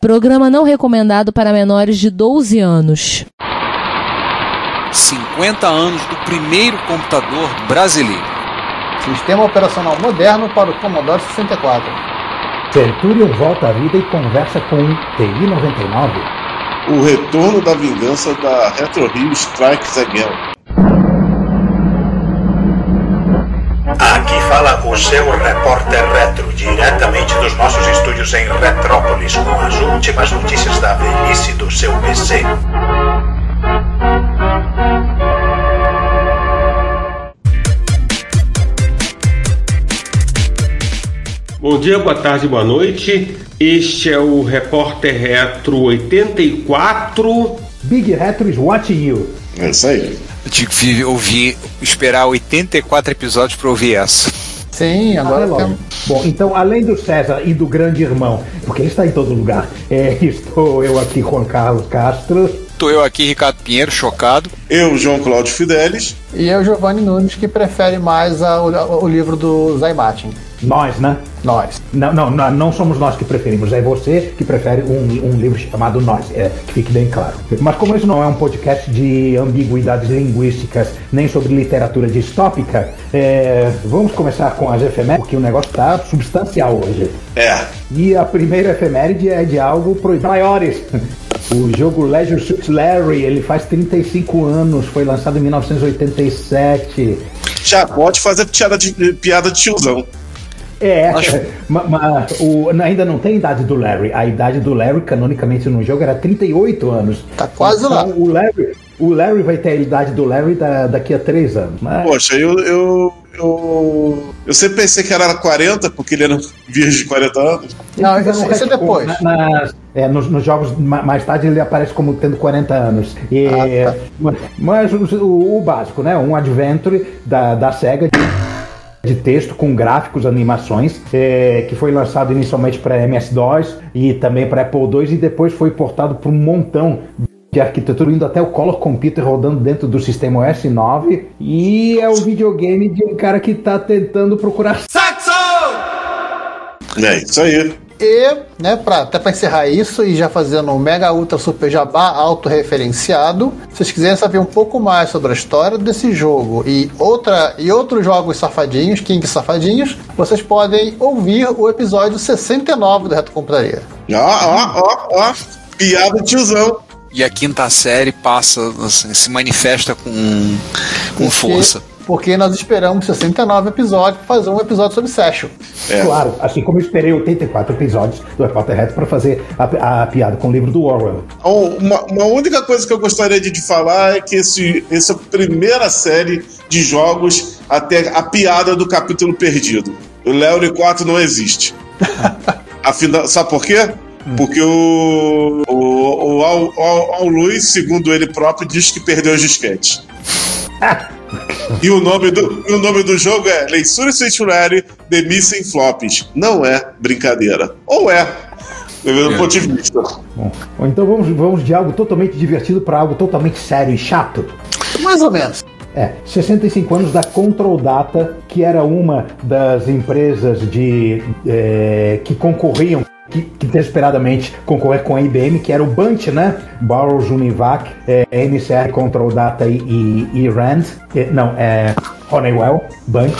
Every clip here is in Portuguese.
Programa não recomendado para menores de 12 anos. 50 anos do primeiro computador brasileiro. Sistema operacional moderno para o Commodore 64. Centurion volta à vida e conversa com TI-99. O retorno da vingança da Retro Rio Strikes Again. Fala o seu repórter retro, diretamente dos nossos estúdios em Retrópolis, com as últimas notícias da velhice do seu PC. Bom dia, boa tarde, boa noite. Este é o Repórter Retro 84. Big Retro is watching you. É isso aí. Eu tive que ouvir, esperar 84 episódios para ouvir essa. Sim, agora Ah, temos. Bom, então, além do César e do grande irmão, porque ele está em todo lugar, é, estou eu aqui, Juan Carlos Castro. Tô eu aqui, Ricardo Pinheiro, chocado. Eu, João Cláudio Fidelis. E eu, Giovanni Nunes, que prefere mais a- o, o livro do Zaibatin. Nós, né? Nós. Não, não, não, não somos nós que preferimos, é você que prefere um, um livro chamado Nós, é, que fique bem claro. Mas como isso não é um podcast de ambiguidades linguísticas, nem sobre literatura distópica, é, vamos começar com as efemérides, porque o negócio está substancial hoje. É. E a primeira efeméride é de algo proibido. Maiores. O jogo Leisure Suit Larry, ele faz 35 anos, foi lançado em 1987. Já pode fazer piada de, piada de tiozão. É, ma- ma- o- ainda não tem idade do Larry. A idade do Larry, canonicamente no jogo, era 38 anos. Tá quase lá. Então, O Larry, o Larry vai ter a idade do Larry da- daqui a 3 anos. Mas, Poxa, eu, eu, eu. Eu sempre pensei que era 40, porque ele era virgem de 40 anos. Não, isso, isso é depois. Na- nas- é, nos, nos jogos ma- mais tarde ele aparece como tendo 40 anos. E, Ah, tá. ma- Mas o, o- o básico, né? Um adventure da, da SEGA de, de texto com gráficos, animações, é, que foi lançado inicialmente para MS-DOS e também para Apple II e depois foi portado para um montão de arquitetura, indo até o Color Computer rodando dentro do sistema OS 9 e é o videogame de um cara que está tentando procurar É, isso aí. E, né, pra, até para encerrar isso e já fazendo um mega ultra super jabá autorreferenciado, se vocês quiserem saber um pouco mais sobre a história desse jogo e, outra, e outros jogos safadinhos, King Safadinhos, vocês podem ouvir o episódio 69 do Reto Computaria. Ó, ó, ó, ó. Piada de tiozão. E a quinta série passa, assim, se manifesta com, com Porque- força. Porque nós esperamos 69 episódios para fazer um episódio sobre Session. É. Claro, assim como eu esperei 84 episódios do Repórter Reto para fazer a, a piada com o livro do Orwell. Uma, uma única coisa que eu gostaria de te falar é que esse, essa é a primeira série de jogos até a piada do capítulo perdido. O Leone 4 não existe. Afinal, sabe por quê? Porque o, o, o Al, Al, Al Luiz, segundo ele próprio, diz que perdeu os disquetes. E o nome do, e o nome do jogo é Leisure Sanctuary The Missing Flops. Não é brincadeira. Ou é, do ponto de vista. Bom, então vamos, vamos de algo totalmente divertido para algo totalmente sério e chato. Mais ou menos. É, 65 anos da Control Data, que era uma das empresas de é, que concorriam, que, que desesperadamente concorrer com a IBM, que era o Bunch, né? Burroughs Univac, é, NCR Control Data e, e, e Rand, é, não, é Honeywell, Bunch.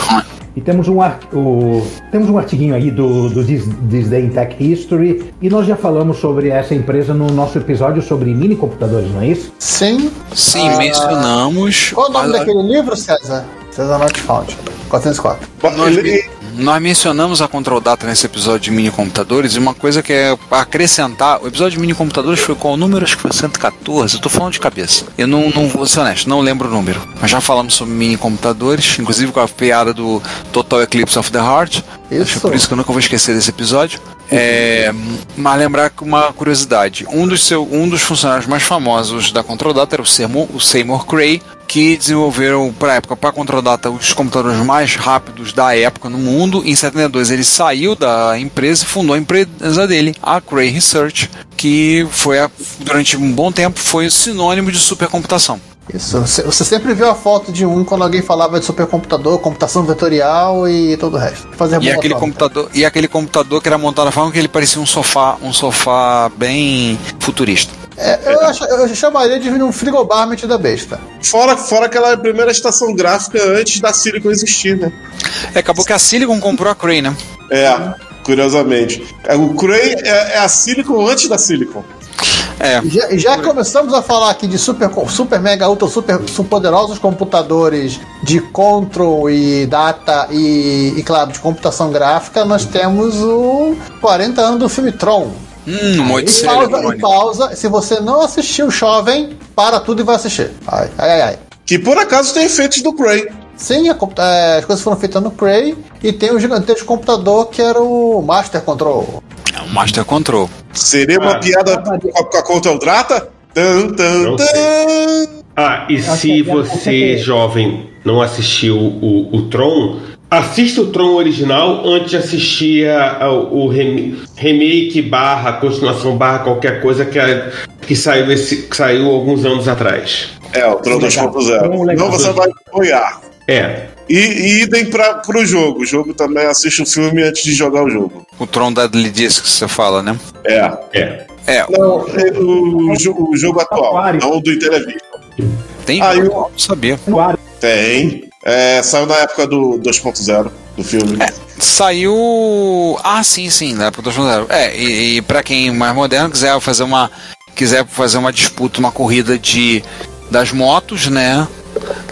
E temos um, ar- o- temos um artiguinho aí do, do This, This Day in Tech History, e nós já falamos sobre essa empresa no nosso episódio sobre mini computadores, não é isso? Sim. Sim, Ah, mencionamos. Qual o nome daquele livro, César? César Not Found. 404. Nós, Ele- nós mencionamos a Control Data nesse episódio de mini computadores e uma coisa que é acrescentar. O episódio de mini computadores foi qual o número? Acho que foi 114. Eu tô falando de cabeça. Eu não, não vou ser honesto, não lembro o número. Mas já falamos sobre mini computadores, inclusive com a piada do Total Eclipse of the Heart. Isso. Acho que é por isso que eu nunca vou esquecer desse episódio. É, mas lembrar que uma curiosidade: um dos, seu, um dos funcionários mais famosos da Control Data era o Seymour, o Seymour Cray, que desenvolveram para época para Control Data os computadores mais rápidos da época no mundo. Em 72 ele saiu da empresa e fundou a empresa dele, a Cray Research, que foi a- durante um bom tempo foi sinônimo de supercomputação. Isso, você, sempre viu a foto de um quando alguém falava de supercomputador, computação vetorial e todo o resto. Fazer E aquele, prova. computador, e aquele computador que era montado da forma que ele parecia um sofá, um sofá bem futurista. É, eu, acho- eu chamaria de um frigobar metido da besta. Fora, fora aquela primeira estação gráfica antes da Silicon existir, né? É, acabou que a Silicon comprou a Cray, né? É, curiosamente. É, O Cray é, é a Silicon antes da Silicon. É. Já, já começamos a falar aqui de super, super mega, ultra, super, super poderosos computadores de control e data e, e, claro, de computação gráfica, nós temos o 40 anos do filme Tron. Hum, uma E pausa, e pausa. Se você não assistiu Jovem, para tudo e vai assistir. Ai, ai, ai. Que por acaso tem efeitos do Cray. Sim, a é, as coisas foram feitas no Cray e tem o gigantesco computador que era o Master Control. É um Master Control. Seria uma Ah, piada com a, com a Control Drata? Tan, tan, tan. Ah, e Acho se é- você, jovem, não assistiu o, o Tron, assista o Tron original antes de assistir a- a- o rem- remake barra, continuação barra qualquer coisa que, a- que, saiu esse, que saiu alguns anos atrás. É, o Tron Legal. 2.0. Tron legal. Não, você vai apoiar. É, E, e idem pra, pro jogo. O jogo também assiste o filme antes de jogar o jogo. O Tron Deadly Disc que você fala, né? É. é. É, Não, é o, jo- o jogo atual, Aquário. não o do Intellivision. tem Ah, eu- não sabia. Tem. É, saiu na época do 2.0 do filme. Saiu. Ah, sim, sim, na época do 2.0. É, e, e pra quem é mais moderno quiser fazer uma. Quiser fazer uma disputa, uma corrida de das motos, né?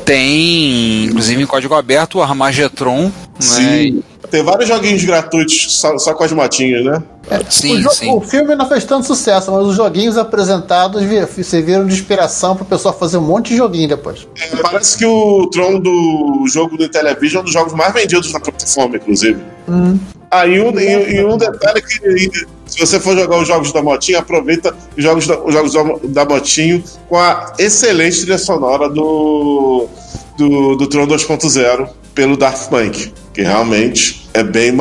Tem, inclusive em código aberto, o Armagetron. Né? Sim. Tem vários joguinhos gratuitos só, só com as motinhas, né? Sim, o, sim. o filme não fez tanto sucesso, mas os joguinhos apresentados vi- serviram de inspiração para o pessoal fazer um monte de joguinho depois. É, Parece que o Tron do jogo do Intellivision é um dos jogos mais vendidos na plataforma, inclusive. Ah, e um, e, e um detalhe que se você for jogar os jogos da Motinho, aproveita os jogos da, os jogos da, Motinho com a excelente trilha sonora do, do, do Tron 2.0 pelo Daft Punk, que realmente é bem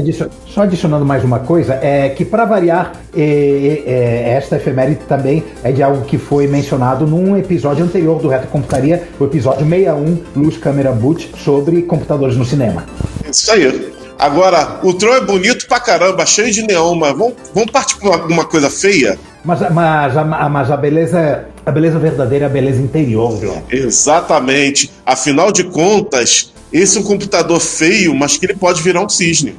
adicio- só adicionando mais uma coisa, é que para variar, é, é, esta efeméride também é de algo que foi mencionado num episódio anterior do Reto Computaria, o episódio 61, Luz Câmera Boot, sobre computadores no cinema. Isso aí. Agora, o Tron é bonito pra caramba, cheio de neon, mas vamos, vamos partir pra uma, uma coisa feia? Mas, mas, a, mas a beleza a beleza verdadeira é a beleza interior, João. Exatamente. Afinal de contas, esse é um computador feio, mas que ele pode virar um cisne.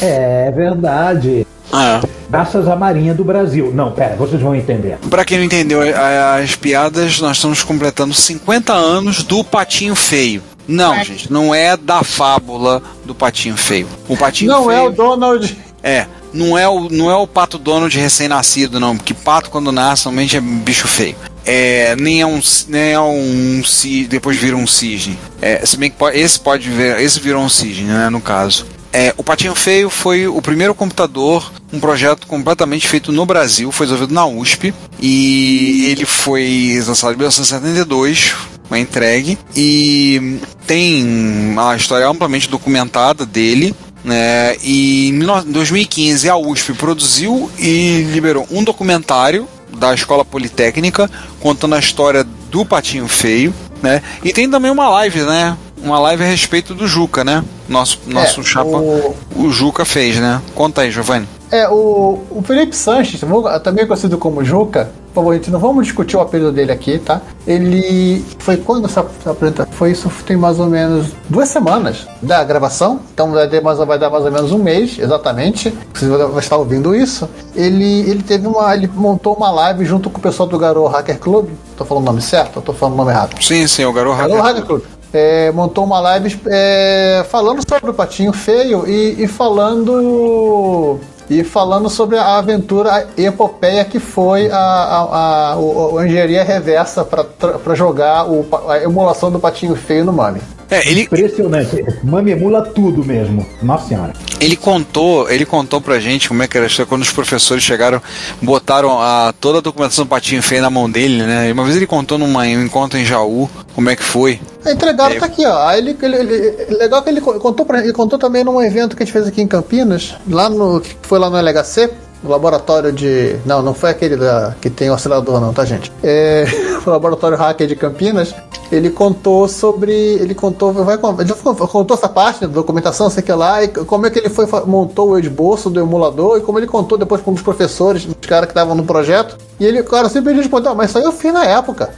É verdade. É. Graças à Marinha do Brasil. Não, pera, vocês vão entender. Pra quem não entendeu as piadas, nós estamos completando 50 anos do Patinho Feio. Não, gente, não é da fábula do Patinho Feio. O Patinho não Feio. é o Donald. É, não é o, não é o pato Donald recém-nascido, não, porque pato quando nasce normalmente é bicho feio. É, nem é um, nem é um ci- depois vira um cisne. É, se bem que pode- esse pode ver, esse virou um cisne, né, no caso. É, o Patinho Feio foi o primeiro computador, um projeto completamente feito no Brasil, foi desenvolvido na USP e ele foi lançado em 1972, foi entregue e tem a história amplamente documentada dele, né? E em 19 2015 a USP produziu e liberou um documentário da Escola Politécnica contando a história do Patinho Feio, né? E tem também uma live, né? Uma live a respeito do Juca, né? Nosso, nosso É, chapa, o- o... Juca fez, né? Conta aí, Giovanni. É, o, o Felipe Sanches, também conhecido como Juca, por favor, gente, não vamos discutir o apelido dele aqui, tá? Ele foi quando essa essa apresentação? Foi isso, tem mais ou menos duas semanas da gravação, então vai, ter mais, vai dar mais ou menos um mês, exatamente. Você vai estar ouvindo isso. Ele, ele teve uma. Ele montou uma live junto com o pessoal do Garou Hacker Club. Tô falando o nome certo ou tô falando o nome errado? Sim, sim, o garoto. Garou Hacker Club. É, montou uma live é, falando sobre o patinho feio e, e falando e falando sobre a aventura a epopeia que foi a, a, a, a engenharia reversa para jogar o a emulação do patinho feio no Mami. É, ele, Impressionante. Mami emula tudo mesmo. Nossa senhora. ele contou, ele contou pra gente como é que era a história quando os professores chegaram, botaram a, toda a documentação do Patinho Feio na mão dele, né? E uma vez ele contou numa, em um encontro em Jaú como é que foi. A entregada É. tá aqui, ó. Aí ele, ele- ele- legal que ele co- contou pra, ele contou também num evento que a gente fez aqui em Campinas, lá no que foi lá no LHC. O laboratório de. Não, não foi aquele da, que tem oscilador, não, tá, gente? É, o laboratório hacker de Campinas. Ele contou sobre. Ele contou. Vai, ele contou essa parte da documentação, sei que lá, e como é que ele foi, montou o esboço do emulador, e como ele contou depois com os professores, os caras que estavam no projeto. E ele, cara, sempre respondeu, mas isso aí eu fiz na época.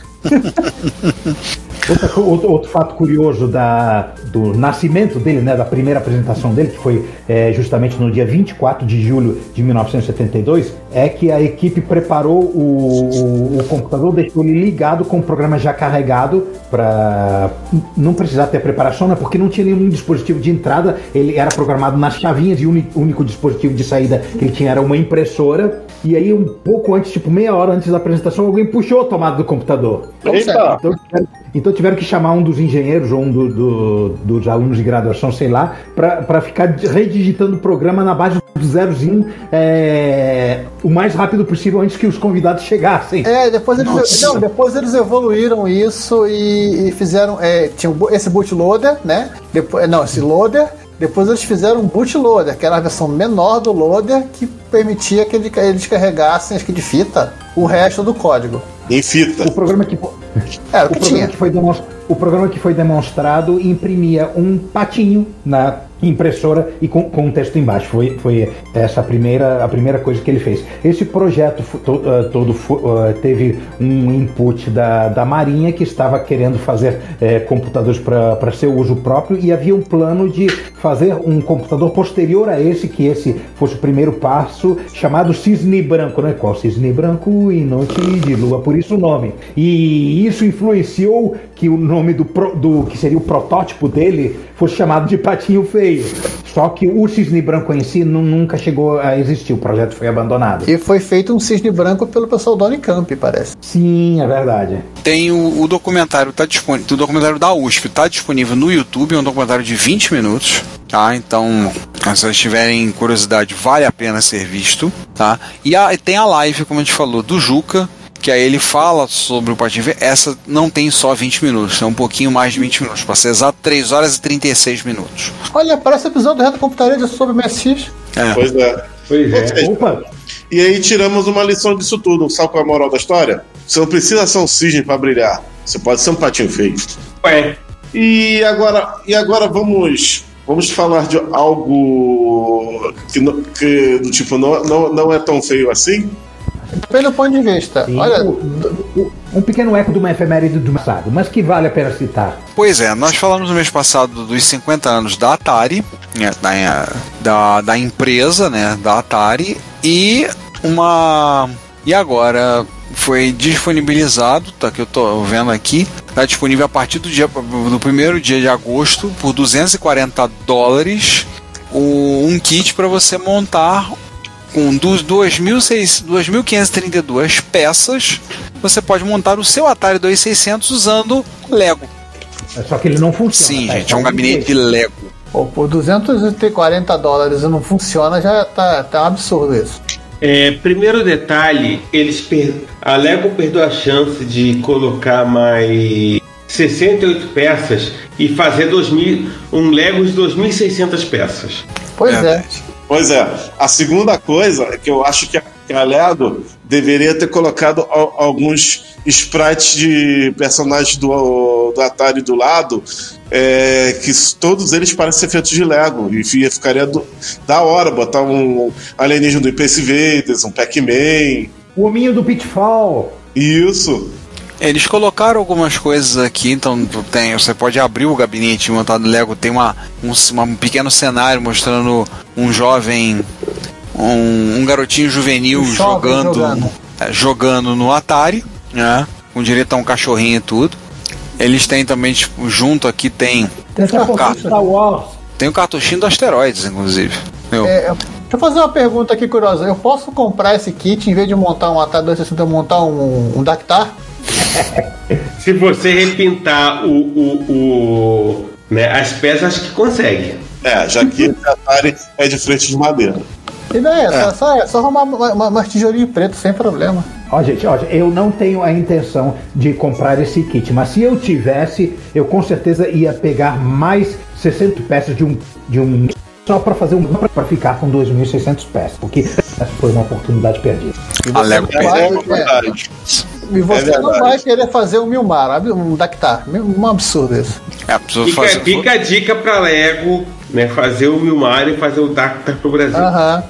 Outro, outro, outro, fato curioso da, do nascimento dele, né, da primeira apresentação dele, que foi é, justamente no dia 24 de julho de 1972, é que a equipe preparou o, o, o computador, deixou ele ligado com o programa já carregado para não precisar ter preparação, né, porque não tinha nenhum dispositivo de entrada, ele era programado nas chavinhas e o único dispositivo de saída que ele tinha era uma impressora. E aí, um pouco antes, tipo meia hora antes da apresentação, alguém puxou a tomada do computador. Eita! Então, então tiveram que chamar um dos engenheiros ou um do, do, dos alunos de graduação, sei lá, para ficar redigitando o programa na base do zerozinho é, o mais rápido possível antes que os convidados chegassem. É, depois eles, não, depois eles evoluíram isso e, e fizeram. É, tinha esse bootloader, né? Depois, não, esse loader. Depois eles fizeram um bootloader, que era a versão menor do loader, que permitia que eles carregassem, acho que de fita, o resto do código. Em fita. O programa que, é, o que o tinha. Que foi o programa que foi demonstrado imprimia um patinho na impressora e com, com um texto embaixo. Foi, foi essa a primeira, a primeira coisa que ele fez. Esse projeto to, uh, todo uh, teve um input da, da Marinha que estava querendo fazer uh, computadores para seu uso próprio e havia um plano de fazer um computador posterior a esse, que esse fosse o primeiro passo, chamado Cisne Branco, né? Qual Cisne Branco e noite de lua, por isso o nome. E isso influenciou que o nome do, pro, do que seria o protótipo dele fosse chamado de Patinho Feio. Só que o cisne branco em si nunca chegou a existir, o projeto foi abandonado. E foi feito um cisne branco pelo pessoal do Unicamp, parece. Sim, é verdade. Tem o, o documentário, tá disponível, o documentário da USP, tá disponível no YouTube, é um documentário de 20 minutos, tá? Então, se vocês tiverem curiosidade, vale a pena ser visto, tá? E a, tem a live, como a gente falou, do Juca, que aí ele fala sobre o Patinho Feio. Essa não tem só 20 minutos, é um pouquinho mais de 20 minutos, para ser exato 3 horas e 36 minutos. Olha, parece episódio do Reto Computaria sobre o MSX. É. Pois é. Pois é. Opa! E aí tiramos uma lição disso tudo. Sabe qual é a moral da história? Você não precisa ser um cisne para brilhar. Você pode ser um patinho feio. Ué. E agora, e agora vamos vamos falar de algo que, que do tipo não, não, não é tão feio assim? Pelo ponto de vista, Sim, olha. um pequeno eco de uma efeméride do passado, mas que vale a pena citar. Pois é, nós falamos no mês passado dos 50 anos da Atari, né, da, da, da empresa, né, da Atari, e uma. E agora foi disponibilizado, tá que eu tô vendo aqui, tá disponível a partir do dia do primeiro dia de agosto por 240 dólares o, um kit para você montar com 2.532 peças, você pode montar o seu Atari 2600 usando Lego. É só que ele não funciona. Sim, tá? gente, é um gabinete de Lego. Pô, por 240 dólares e não funciona, já tá, tá um absurdo isso. É, primeiro detalhe, eles per... a Lego perdeu a chance de colocar mais 68 peças e fazer 2000, um Lego de 2.600 peças. Pois é. é. Pois é. A segunda coisa é que eu acho que a Lego deveria ter colocado alguns sprites de personagens do, do Atari do lado, é, que todos eles parecem ser feitos de Lego. E ficaria do, da hora botar um alienígena do Space Invaders, um Pac-Man. O hominho do Pitfall. Isso. Eles colocaram algumas coisas aqui, então tem, você pode abrir o gabinete montado Lego, tem uma, um, um pequeno cenário mostrando um jovem, um, um garotinho juvenil jogando, jogando. É, jogando no Atari, né? Com direito a um cachorrinho e tudo. Eles têm também, tipo, junto aqui tem. Tem o Star Wars. Tem o cartuchinho do Asteroides, inclusive. É, deixa eu fazer uma pergunta aqui curiosa. Eu posso comprar esse kit em vez de montar um Atari 260, montar um, um Dactar? Se você repintar o, o, o né, as peças, acho que consegue. É, já que o Atari é de frente de madeira. E daí, é, é. Só, só, só arrumar uma, uma, uma tijolinho preto sem problema. Ó, gente, ó, eu não tenho a intenção de comprar esse kit, mas se eu tivesse, eu com certeza ia pegar mais 60 peças de um, de um só para fazer um para ficar com 2.600 peças, porque Essa foi uma oportunidade perdida. A Lego vai- É perdeu. verdade. E você É não vai querer fazer um Milmar, um Dactar. Um absurdo isso. É, Fica, fazer. fica a dica pra Lego, né? Fazer o Milmar e fazer o Dactar pro Brasil. Aham.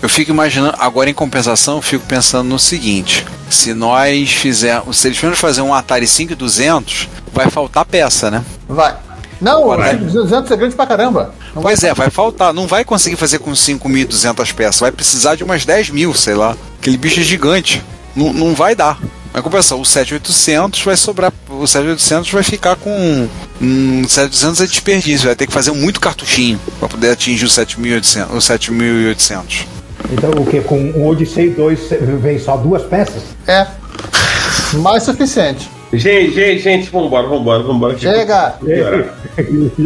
Eu fico imaginando, agora em compensação, eu fico pensando no seguinte: se nós fizermos, se eles forem fazer um Atari 5200, vai faltar peça, né? Vai. Não, Vai. 200 é grande pra caramba. Não vai- Pois é, vai faltar. Não vai conseguir fazer com 5.200 peças. Vai precisar de umas 10 mil, sei lá. Aquele bicho é gigante. Não, não vai dar. Mas compensação, o 7800 vai sobrar. O 7800 vai ficar com. Um 7800 é desperdício. Vai ter que fazer muito cartuchinho para poder atingir o 7800. O 7800. Então, o que? Com um Odyssey 2 vem só duas peças? É. Mais suficiente. Gente, gente, gente, vambora, vambora, vambora. Chega.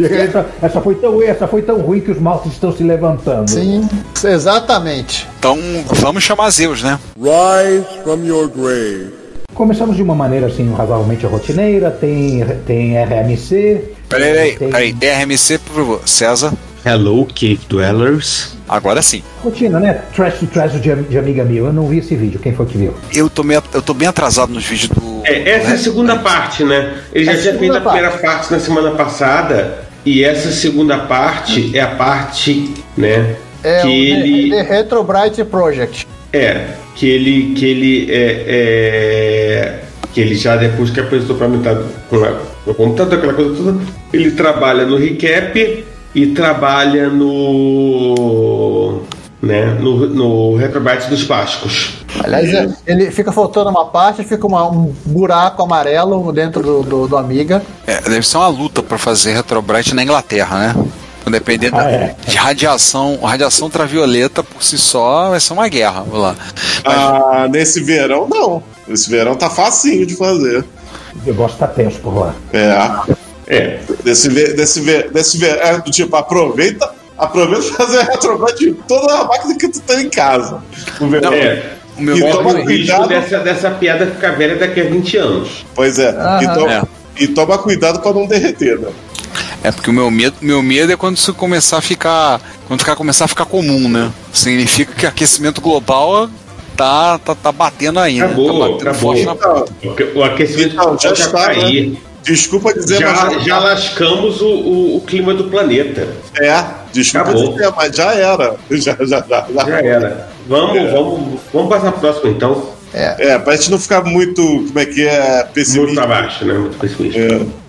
Essa, essa foi tão ruim, essa foi tão ruim que os mortos estão se levantando. Sim, exatamente. Então vamos chamar Zeus, né? Rise from your grave. Começamos de uma maneira assim razoavelmente rotineira, tem, tem RMC. Peraí, peraí, tem peraí. RMC, por favor. César. Hello, Cave Dwellers. Agora sim. Rotina, né? Trash to trash de, de amiga mil. Eu não vi esse vídeo. Quem foi que viu? Eu tô, meio, eu tô bem atrasado nos vídeos do. É, essa é a segunda parte, né? Ele já É a tinha feito a primeira parte na semana passada. E essa segunda parte é a parte, né? É que o ele. The, The Retro Bright Project. É, que ele. Que ele é, é, que ele já depois que apresentou pra metade com a- no computador, aquela coisa toda, ele trabalha no recap e trabalha no. né? No, no dos Vascos. Aliás, é- ele fica faltando uma parte, fica uma- um buraco amarelo dentro do, do, do Amiga. É, deve ser uma luta pra fazer Retrobrite na Inglaterra, né? Dependendo Ah, é. de radiação, radiação ultravioleta por si só vai ser uma guerra. Vamos lá. Ah, nesse verão, não. Esse verão tá facinho de fazer. O negócio tá tenso por lá. É. É. Desse, desse, desse verão, é do tipo, aproveita, aproveita fazer retrobate de toda a máquina que tu tem em casa. No verão. É. O meu E toma o risco cuidado. dessa, dessa piada ficar velha daqui a 20 anos. Pois é. E, Aham. to- É. e toma cuidado pra não derreter, né? É porque o meu medo, meu medo é quando isso começar a ficar, quando ficar começar a ficar comum, né? Significa que aquecimento global tá tá, tá batendo aí, né? Acabou, tá batendo acabou. forte na O aquecimento Então, já já está, tá aí. desculpa dizer, Já, mas já lascamos o, o- o clima do planeta. É, desculpa Acabou. dizer, mas já era. Já, já, já, já. Já era. Vamos, É. vamos, vamos passar pro próximo então. É, pra gente não ficar muito, como é que é, Muito pessimista. pra baixo, né? Muito pessimista.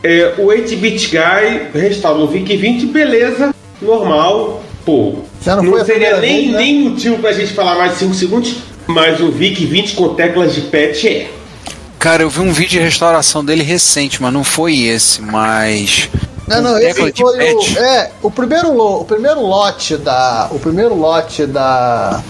É. É, o 8-bit guy restaurou o VIC 20, beleza, normal. Pô, Já não não, foi a seria primeira nem, vez, né? nem motivo pra gente falar mais de 5 segundos, mas o VIC 20 com teclas de patch é. Cara, eu vi um vídeo de restauração dele recente, mas não foi esse, mas Não, não, esse foi o. É, o primeiro, lo, o primeiro lote da. O primeiro lote da.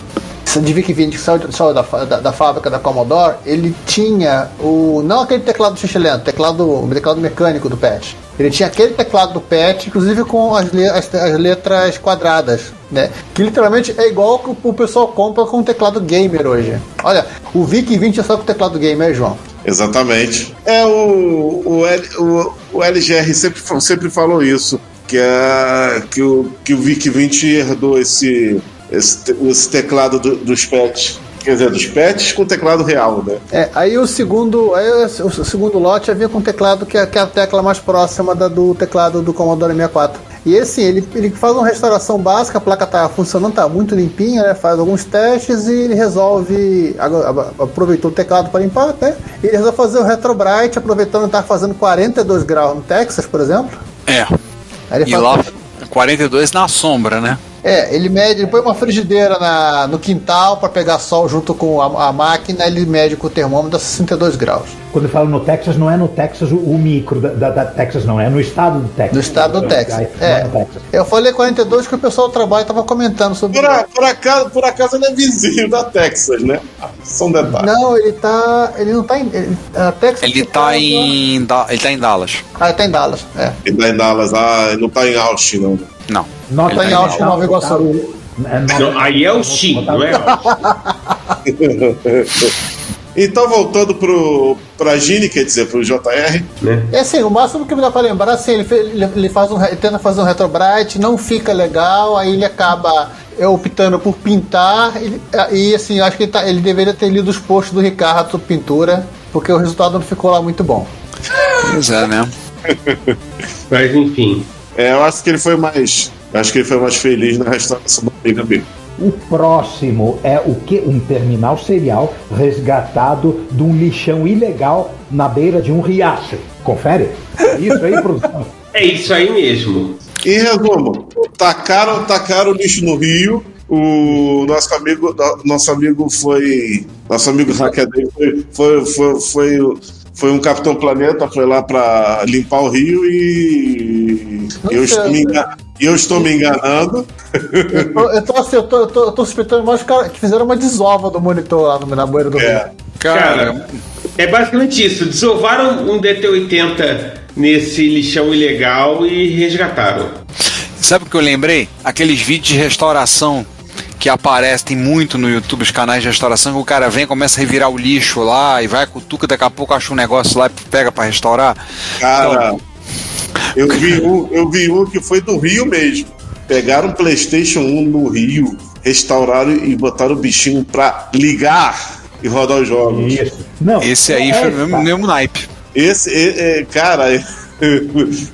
De VIC-20 que saiu, saiu da, da, da fábrica da Commodore, ele tinha o. Não aquele teclado xixilento, teclado, o teclado mecânico do patch. Ele tinha aquele teclado do patch, inclusive com as, le- as, as letras quadradas, né? Que literalmente é igual que o pessoal compra com o teclado gamer hoje. Olha, o VIC-20 é só com o teclado gamer, João. Exatamente. É o, o, L- o, o LGR sempre, sempre falou isso, que, é, que, o, que o VIC-20 herdou esse, esse, esse teclado do- dos pets. Quer dizer, dos pets com teclado real, né? É, aí o segundo, aí o o segundo lote já vinha com teclado que é, que é a tecla mais próxima da, do teclado do Commodore 64. E esse, ele, ele faz uma restauração básica, a placa tá funcionando, tá muito limpinha, né? Faz alguns testes e ele resolve. a- Aproveitou o teclado para limpar, né? E ele resolve fazer o Retrobrite, aproveitando que tá fazendo 42 graus no Texas, por exemplo. é. Aí ele E faz- lá 42 na sombra, né? É, ele mede, ele põe uma frigideira na, no quintal para pegar sol junto com a, a máquina, ele mede com o termômetro a 62 graus. Quando eu falo no Texas, não é no Texas o, o micro da, da- da Texas, não. É no estado do Texas. Do estado do Texas. Não É. no Texas. Eu falei 42 que o pessoal do trabalho estava comentando sobre Por, a- por acaso, por acaso ele é vizinho da Texas, né? São detalhes. Não, ele tá. Ele não tá em. Ele, a Texas Ele fica- tá em Da- ele tá em Dallas. Ah, ele tá em Dallas. É. Ele tá em Dallas, ah, ele não tá em Austin, não. Não. Nota Tá em Austin, Nova Iguaçu. botaram- é, Não, aí é o Shin, não é? Então, voltando pro, pra Gini, quer dizer, pro JR, É assim, o máximo que me dá pra lembrar, assim, ele, ele, ele faz um, ele tenta fazer um retrobrite, não fica legal, aí ele acaba. eu optando por pintar e, e, assim, eu acho que ele, tá- ele deveria ter lido os posts do Ricardo sobre pintura, porque o resultado não ficou lá muito bom. Pois é, né? Mas enfim. É, eu acho que ele foi mais. eu Acho que ele foi mais feliz na restauração da briga dele. O próximo é o que? Um terminal serial resgatado de um lixão ilegal na beira de um riacho. Confere? Isso aí, produção. É isso aí mesmo. Em resumo, tacaram, tacaram lixo no rio. O nosso amigo, no- nosso amigo foi. Nosso amigo hackeador foi, foi, foi, foi, foi um Capitão Planeta, foi lá pra limpar o rio e. Eu estou me, enga- e eu estou me enganando. Eu tô, eu tô, assim, eu tô, eu tô, eu tô suspeitando mais que cara- que fizeram uma desova do monitor lá no, na do rio. É. Cara, é basicamente isso. Desovaram um DT-80 nesse lixão ilegal e resgataram. Sabe o que eu lembrei? Aqueles vídeos de restauração que aparecem muito no YouTube, os canais de restauração, que o cara vem, começa a revirar o lixo lá e vai cutuca, daqui a pouco acha um negócio lá e pega pra restaurar. Cara, eu vi, um, eu vi um que foi do Rio mesmo. Pegaram um PlayStation 1 no Rio, restauraram e botaram o bichinho pra ligar e rodar os jogos. Isso. Não, Esse aí foi o mesmo, mesmo naipe. Esse, é, é, cara, é,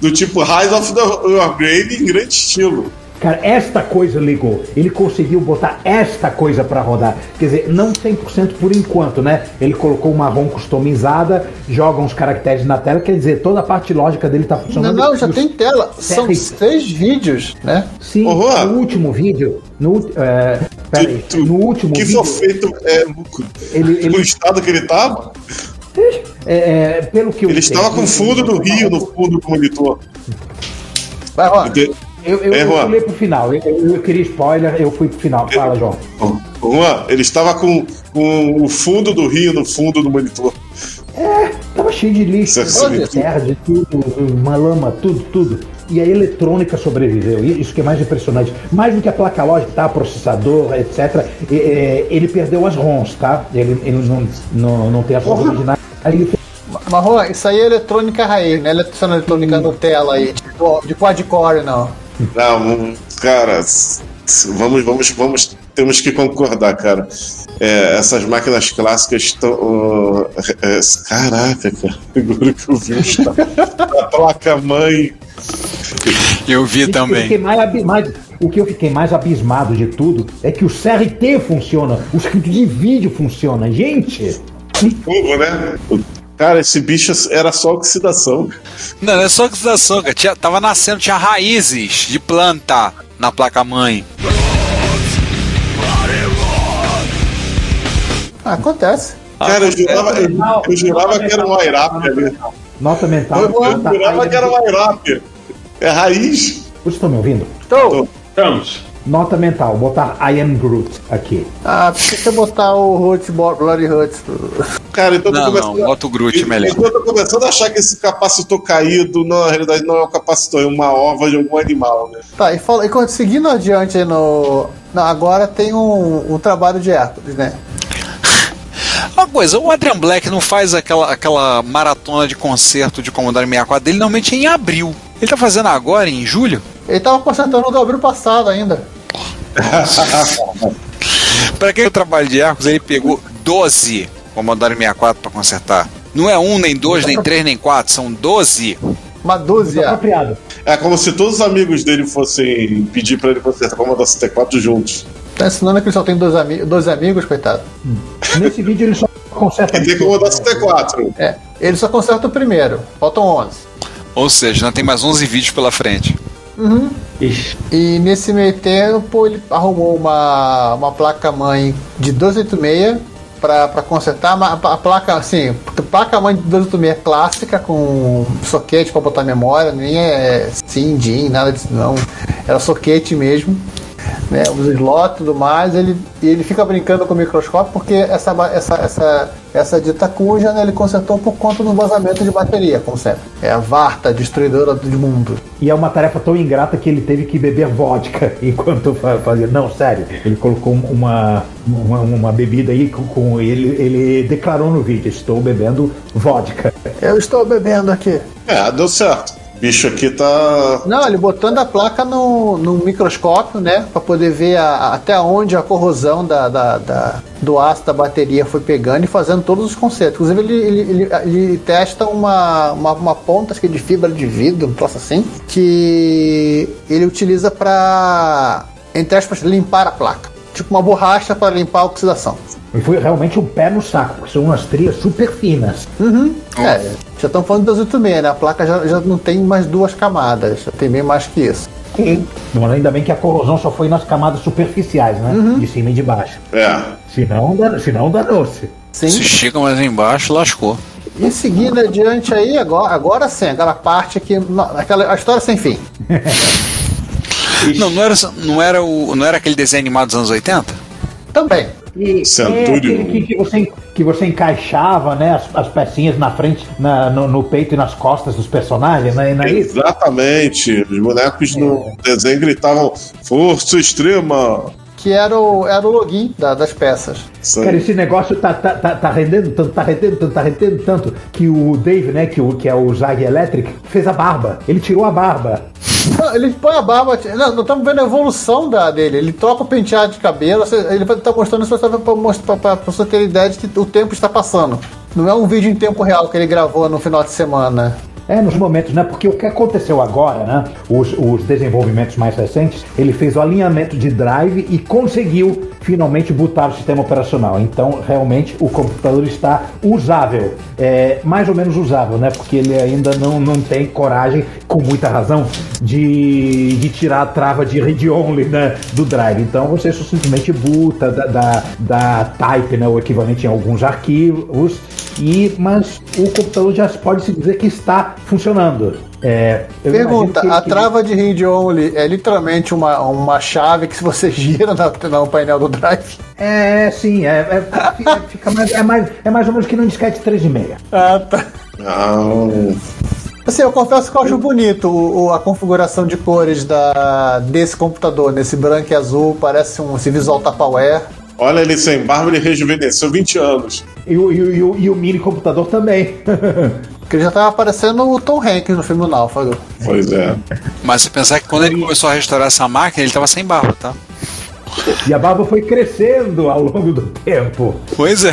do tipo Rise of the Your Grave em grande estilo. Cara, esta coisa ligou. Ele conseguiu botar esta coisa pra rodar. Quer dizer, não 100% por enquanto, né? Ele colocou uma ROM customizada, joga uns caracteres na tela, quer dizer, toda a parte lógica dele tá Não, funcionando. não, já E os- tem tela. São Terri- seis vídeos, né? Sim, Juan. no último vídeo. No, é, peraí, Tu- tu- no último que vídeo. foi feito é, Ele, ele, no estado que ele tava. é, é, pelo que eu Ele estava com o fundo do rio no fundo do monitor. Vai, Juan. Eu, eu, É, eu pulei pro final. Eu, eu- eu queria spoiler, eu fui pro final. Fala, João. Juan, ele estava com, com o fundo do rio no fundo do monitor. Tava cheio de lixo, é de terra, de tudo, uma lama, tudo, tudo. E a eletrônica sobreviveu. Isso que é mais impressionante. Mais do que a placa lógica, tá? Processador, etc. E, é, ele perdeu as ROMs, tá? Ele, ele não, não, não tem as ROMs originais. Aí ele Juan, isso aí é eletrônica raiz, né? É eletrônica Nutella aí, de, de quad-core, não. Não, cara, s- s- vamos, vamos, vamos, temos que concordar, cara. É, essas máquinas clássicas estão. uh, é, caraca, cara, agora que eu vi o estado da placa-mãe. Eu vi também. mais, abi- mais- o que eu fiquei mais abismado de tudo é que o CRT funciona, o script de vídeo funciona. Gente, Fogo, né? Cara, esse bicho era só oxidação. Não, não é só oxidação, cara. Tinha, tava nascendo, tinha raízes de planta na placa-mãe. Acontece. Cara, eu jurava, eu, eu jurava que era um Airap ali. nota mental. Eu, eu jurava que era um Airap. É raiz. Vocês estão me ouvindo? Então, Estamos. Nota mental, botar I am Groot aqui. ah, precisa botar o Hoots, Bloody Hoots. Cara, então eu tô Não, começando não, bota o Groot melhor. Então eu tô começando a achar que esse capacitor caído, não, na realidade, não é um capacitor, é uma ova de algum animal, né? Tá, e, fala, e seguindo adiante aí no. Não, agora tem um, um trabalho de Hércules, né? Uma coisa, o Adrian Black não faz aquela, aquela maratona de concerto de Commodore 64 dele, normalmente é em abril. Ele tá fazendo agora, em julho? Ele tava consertando o do abril passado ainda. Pra quem o trabalho de Hércules, ele pegou 12 Commodore 64 pra consertar. Não é um, nem dois, nem três, nem quatro, são 12. Uma dúzia. Apropriado. É como se todos os amigos dele fossem pedir pra ele consertar como da CT4 juntos. Tá ensinando que ele só tem dois, ami dois amigos, coitado. Nesse vídeo ele só conserta. Ele tem como da CT4. É, ele só conserta o primeiro. Faltam 11. Ou seja, ainda tem mais 11 vídeos pela frente. Ixi. E nesse meio tempo ele arrumou uma, uma placa-mãe de 286 para consertar a, a placa, assim, placa-mãe de 286 clássica com soquete para botar memória, nem é SIM, DIN, nada disso não. Era soquete mesmo. Né, os slots e tudo mais, ele, e ele fica brincando com o microscópio porque essa, essa, essa, essa dita cuja né, ele consertou por conta do vazamento de bateria, como sempre. É a Varta, destruidora do mundo. E é uma tarefa tão ingrata que ele teve que beber vodka enquanto fa- fazia. Não, sério. Ele colocou uma, uma, uma bebida aí com, com ele. Ele declarou no vídeo: Estou bebendo vodka. Eu estou bebendo aqui. É, deu certo. Bicho aqui tá. Não, ele botando a placa no, no microscópio, né? Pra poder ver a- até onde a corrosão da, da- da- do aço da bateria foi pegando e fazendo todos os conceitos. Inclusive, ele, ele, ele- ele testa uma, uma, uma ponta, acho que de fibra de vidro, um troço assim, que ele utiliza pra, entre aspas, limpar a placa. Tipo uma borracha para limpar a oxidação. E foi realmente um pé no saco, porque são umas trias super finas. É, já estão falando de 286, né? A placa já, já não tem mais duas camadas, já tem bem mais que isso. Mas ainda bem que a corrosão só foi nas camadas superficiais, né? De cima e de baixo. É. Senão, senão danou-se. Sim. Se estica mais embaixo, lascou. E seguindo adiante aí, agora, agora sim, aquela parte que. Aquela, a história sem fim. Não, não era, não era, o, não era aquele desenho animado dos anos 80? Também. E é aquele que, que você, que você encaixava né, as, as pecinhas na frente, na- no, no peito e nas costas dos personagens, né? É? Exatamente. Os bonecos no desenho gritavam Força Extrema. Que era o, era o login da- das peças. Isso Cara, esse negócio tá, tá, tá, tá rendendo tanto, tá rendendo tanto, tá rendendo tanto, que o Dave, né, que, o, que é o Zag Electric, fez a barba. Ele tirou a barba. Não, Ele põe a barba. Não, nós estamos vendo a evolução da, dele. Ele troca o penteado de cabelo. Ele está mostrando isso para você ter ideia de que o tempo está passando. Não é um vídeo em tempo real que ele gravou no final de semana. É, nos momentos, né? Porque o que aconteceu agora, né? Os, os desenvolvimentos mais recentes, ele fez o alinhamento de drive e conseguiu finalmente botar o sistema operacional. Então, realmente, o computador está usável. É, mais ou menos usável, né? Porque ele ainda não, não tem coragem, com muita razão, de, de tirar a trava de read-only né, do drive. Então, você só simplesmente boota da, da, da type, né? O equivalente em alguns arquivos. E, mas o computador já pode se dizer que está funcionando. É, Pergunta: a que- trava de read only é literalmente uma, uma chave que se você gira na, no painel do drive? É, sim, é, é, mais, é, mais, é mais ou menos que no disquete 3,5. Ah, tá. Ah, Assim, eu confesso que eu acho bonito o, o- a configuração de cores da, desse computador, nesse branco e azul, parece um esse visual Tupperware. olha ele sem barba, ele rejuvenesceu 20 anos. E, o- e o- e o- e o mini computador também. Que ele já tava aparecendo o Tom Hanks no filme do Náufrago. Pois é. Mas se pensar que quando ele começou a restaurar essa máquina, ele tava sem barba, tá? e a barba foi crescendo ao longo do tempo. Pois é.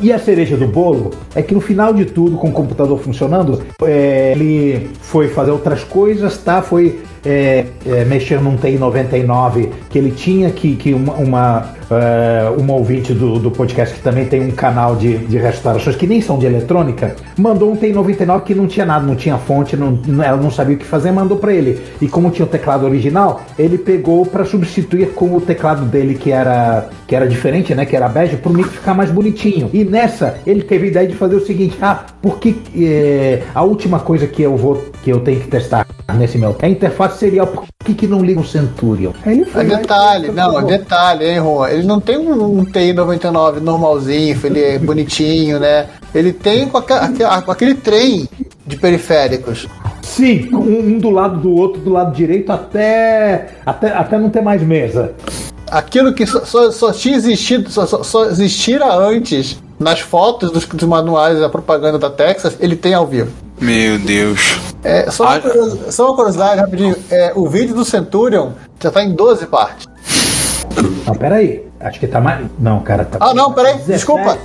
E a cereja do bolo é que no final de tudo, com o computador funcionando, é, ele foi fazer outras coisas, tá? Foi é, é, mexer num TI-99 que ele tinha, que, que uma, uma, é, uma ouvinte do, do podcast que também tem um canal de, de restaurações que nem são de eletrônica, mandou um TI-99 que não tinha nada, não tinha fonte, não- ela não sabia o que fazer, mandou para ele. E como tinha o teclado original, ele pegou para substituir com o teclado dele que era, que era diferente, né? Que era bege, pro mic ficar mais bonitinho. E nessa, ele teve a ideia de fazer o seguinte: ah, porque é, a última coisa que eu vou que eu tenho que testar nesse meu é a interface serial. Por que, que não liga o Centurion? Aí ele É foi e detalhe, fez, não, é detalhe, hein, Juan? Ele não tem um, um TI 99 normalzinho, ele é bonitinho, né? Ele tem com, aque- aque- com aquele trem de periféricos. Sim, um, um do lado do outro, do lado direito, até, até, até não ter mais mesa. Aquilo que só, só, só tinha existido, só, só existira antes nas fotos dos, dos manuais da propaganda da Texas, ele tem ao vivo. Meu Deus. É, só, uma Ah. curiosidade, só uma curiosidade rapidinho: é, o vídeo do Centurion já tá em 12 partes. Não, peraí. Acho que tá mais. Não, cara, tá. Ah, não, peraí, 17. desculpa.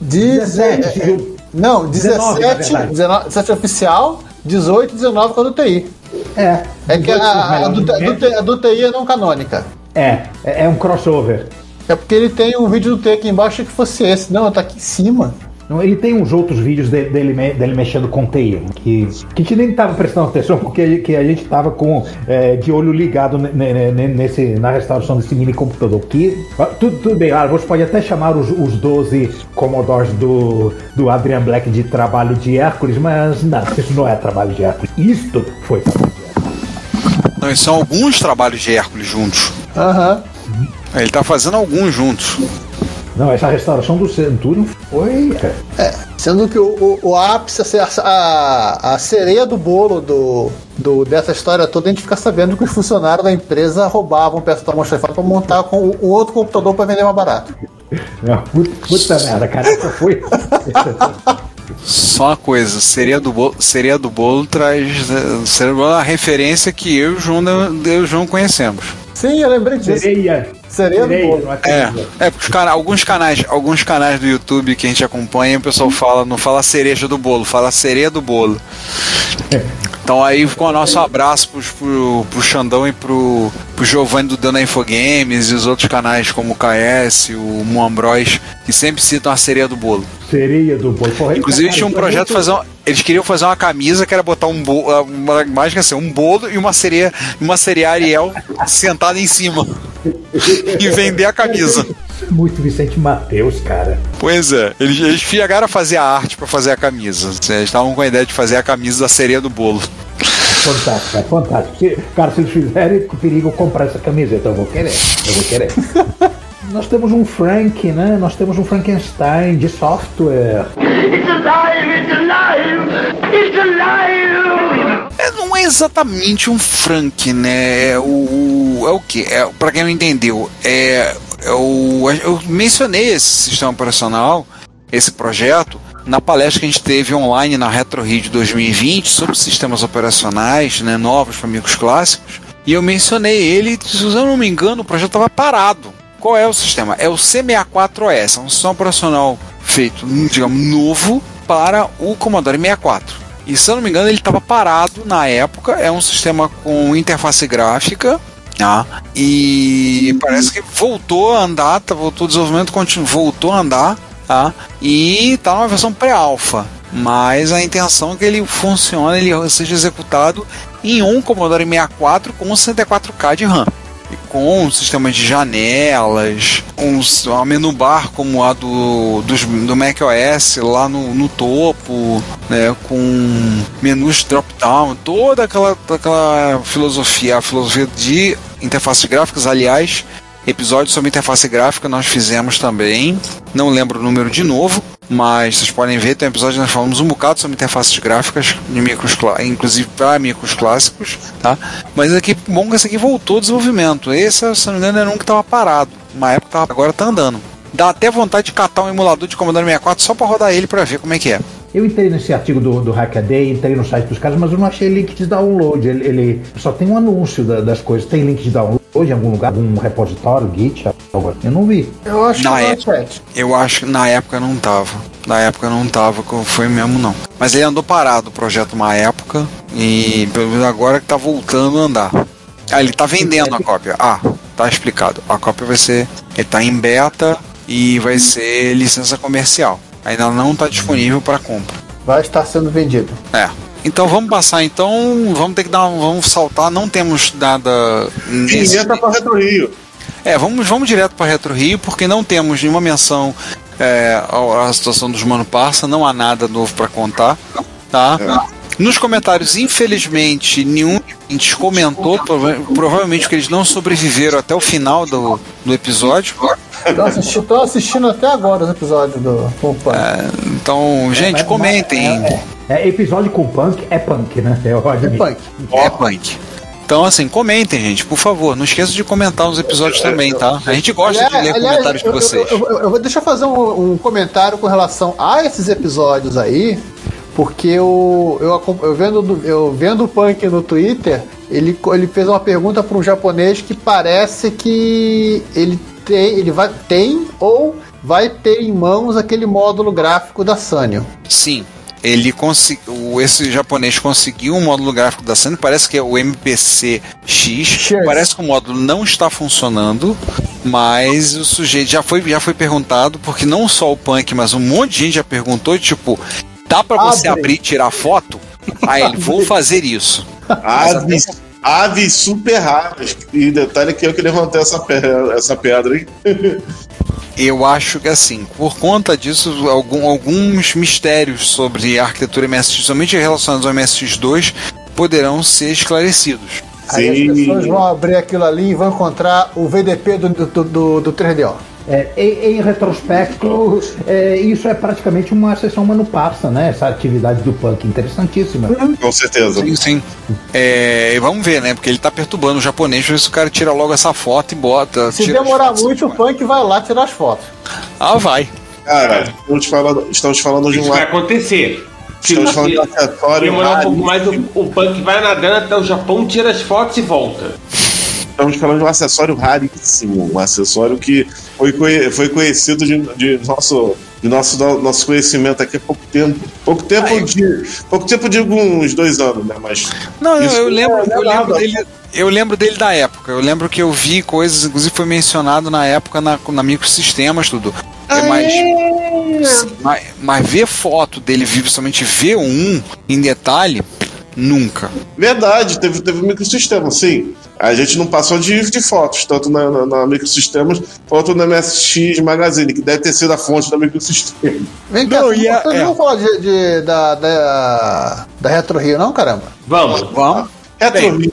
17, Deze- viu? Não, 19, na 17, verdade. 19, 17 oficial, 18 e 19 com a do TI. É. É que a, a, a do, a, do, a do TI é não canônica. É, é é um crossover. É porque ele tem um vídeo do TI aqui embaixo que fosse esse. Não, tá aqui em cima. Não, Ele tem uns outros vídeos de- dele, me- dele mexendo com TI, que, que a gente nem tava prestando atenção, porque a- que a gente tava com, é, de olho ligado ne- ne- ne- nesse, na restauração desse mini computador. Que, tudo, tudo bem, ah, você pode até chamar os, os 12 Commodores do, do Adrian Black de trabalho de Hércules, mas não, isso não é trabalho de Hércules. Isto foi trabalho de Hércules. Não, são alguns trabalhos de Hércules juntos. Aham. Ele tá fazendo alguns juntos. Não, essa restauração do Centurion foi. É, sendo que o, o, o ápice, assim, a, a, a sereia do bolo do, do, dessa história toda, a gente fica sabendo que os funcionários da empresa roubavam peça da almoxarifada para montar com o, o outro computador para vender mais barato. Não, puta, puta merda, cara, essa foi. Só uma coisa, seria do bolo, seria do bolo traz eh, seria do bolo é uma referência que eu e o João, eu e o João conhecemos. Sim, eu lembrei disso. Sereia. Sereia do Sereia, bolo. não É, é porque os cana alguns canais, alguns canais do YouTube que a gente acompanha, o pessoal fala, não fala cereja do bolo, fala sereia do bolo. Então aí ficou o nosso abraço pros, pro, pro Xandão e pro, pro Giovanni do Dana Infogames e os outros canais como o KS, o Moambros, que sempre citam a sereia do bolo. Sereia do bolo. Porra, Inclusive cara, tinha um é projeto fazer uma, eles queriam fazer uma camisa que era botar um bolo, uma imagem assim, um bolo e uma sereia, uma sereia Ariel sentada em cima e vender a camisa. Muito Vicente Mateus, cara. Pois é, eles, eles chegaram a fazer a arte pra fazer a camisa. Eles estavam com a ideia de fazer a camisa da sereia do bolo. Fantástico, é fantástico. Se, cara, se eles fizerem, com perigo eu comprar essa camiseta. Eu vou querer. Eu vou querer. Nós temos um Frank, né? Nós temos um Frankenstein de software. É, não exatamente um Frank, né? É o, é o que? É, para quem não entendeu, é, é o, eu mencionei esse sistema operacional, esse projeto, na palestra que a gente teve online na Retro Rio de 2020 sobre sistemas operacionais né, novos para amigos clássicos. E eu mencionei ele, se eu não me engano, o projeto estava parado. Qual é o sistema? É o C64OS, é um sistema operacional feito, digamos, novo para o Commodore 64. E se eu não me engano, ele estava parado na época. É um sistema com interface gráfica. Tá? E parece que voltou a andar, tá, voltou o desenvolvimento, continu, voltou a andar. Tá? E está numa versão pré-alpha. Mas a intenção é que ele funcione, ele seja executado em um Commodore 64 com 64K de RAM com um sistema de janelas, um, uma menu bar como a do, dos, do macOS lá no, no topo, né, com menus drop-down, toda aquela, aquela filosofia, a filosofia de interfaces gráficas, aliás, episódio sobre interface gráfica nós fizemos também, não lembro o número de novo, mas vocês podem ver, tem um episódio que nós falamos um bocado sobre interfaces gráficas, de micros, inclusive para micros clássicos, tá? Mas aqui, bom que esse aqui voltou ao desenvolvimento. Esse, se não me engano, era um que estava parado. Uma época tava, agora tá andando. Dá até vontade de catar um emulador de Commodore 64 só para rodar ele para ver como é que é. Eu entrei nesse artigo do, do Hackaday, entrei no site dos caras, mas eu não achei link de download. Ele, ele só tem um anúncio da- das coisas. Tem link de download em algum lugar, algum repositório, Git, algo assim? Eu não vi. Eu acho Na que não, época. chat. Eu acho que na época não tava. Na época não tava, foi mesmo não. Mas ele andou parado o projeto uma época e pelo menos agora que tá voltando a andar. Ah, ele tá vendendo a cópia. Ah, tá explicado. A cópia vai ser. Ele tá em beta e vai ser licença comercial. Ainda não tá disponível para compra. Vai estar sendo vendido. É. Então vamos passar então, vamos ter que dar, um- vamos saltar, não temos nada nesse Vinheta para Retro Rio. é, vamos, vamos direto para Retro Rio, porque não temos nenhuma menção é, à à situação dos Mano Parça, não há nada novo para contar. Tá? Nos comentários, infelizmente, nenhum gente comentou, prova- provavelmente porque eles não sobreviveram até o final do, do episódio. Tô assistindo, tô assistindo até agora os episódios do Pumpan. Então, gente, Mas- comentem. É, é, episódio com punk é punk, né? Eu É admito. punk. É punk. Então, assim, comentem, gente, por favor. Não esqueça de comentar nos episódios também, tá? A gente gosta de ler comentários de eu- vocês. Eu, eu- eu vou- deixa eu fazer um, um comentário com relação a esses episódios aí, porque eu, eu, eu vendo, do- eu vendo o Punk no Twitter, ele, ele fez uma pergunta para um japonês que parece que ele tem, ele vai, tem ou vai ter em mãos aquele módulo gráfico da Sanyo. Sim. Ele conseguiu. Esse japonês conseguiu um módulo gráfico da Sony, parece que é o MPC X. Parece que o módulo não está funcionando, mas o sujeito já foi, já foi perguntado, porque não só o Punk, mas um monte de gente já perguntou, tipo, dá pra você Abre. abrir e tirar foto? Aí ele, vou fazer isso. Aves, aves super raras. E detalhe que eu que levantei essa, pe- essa pedra, hein? Eu acho que assim, por conta disso, algum- alguns mistérios sobre a arquitetura MSX, somente relacionados ao MSX2, poderão ser esclarecidos. Aí as Sim. pessoas vão abrir aquilo ali e vão encontrar o VDP do, do, do, do 3DO. É, em, em retrospecto, é, isso é praticamente uma sessão mano passa, né? Essa atividade do punk, interessantíssima. Com certeza. Sim, sim. É, vamos ver, né? Porque ele tá perturbando o japonês, por isso o cara tira logo essa foto e bota. Se demorar fotos. muito, o Punk vai lá tirar as fotos. Ah, vai. Cara, estamos falando, estamos falando de Isso um vai acontecer. Se Estamos falando de um se acessório demorar um pouco mais, o, o Punk vai nadando até o Japão, tira as fotos e volta. Estamos falando de um acessório raríssimo, um acessório que foi, foi conhecido de, de nosso, de nosso, nosso conhecimento aqui há pouco tempo. Pouco tempo de. Pouco tempo de uns dois anos, né? Mas. Não, eu, eu lembro, não é eu lembro dele. Eu lembro dele da época. Eu lembro que eu vi coisas, inclusive foi mencionado na época na, na microsistemas, tudo. É, mas, sim, mas, mas ver foto dele, principalmente ver um em detalhe, nunca. Verdade, teve, teve um microsistema, sim. A gente não passou de, de fotos, tanto na, na, na microsistemas quanto na MSX Magazine, que deve ter sido a fonte da microsistema. Vem cá, Não, e a- não é. vão falar de, de- da, da, da Retro Rio, não, caramba? Vamos. Vamos. Retro Bem.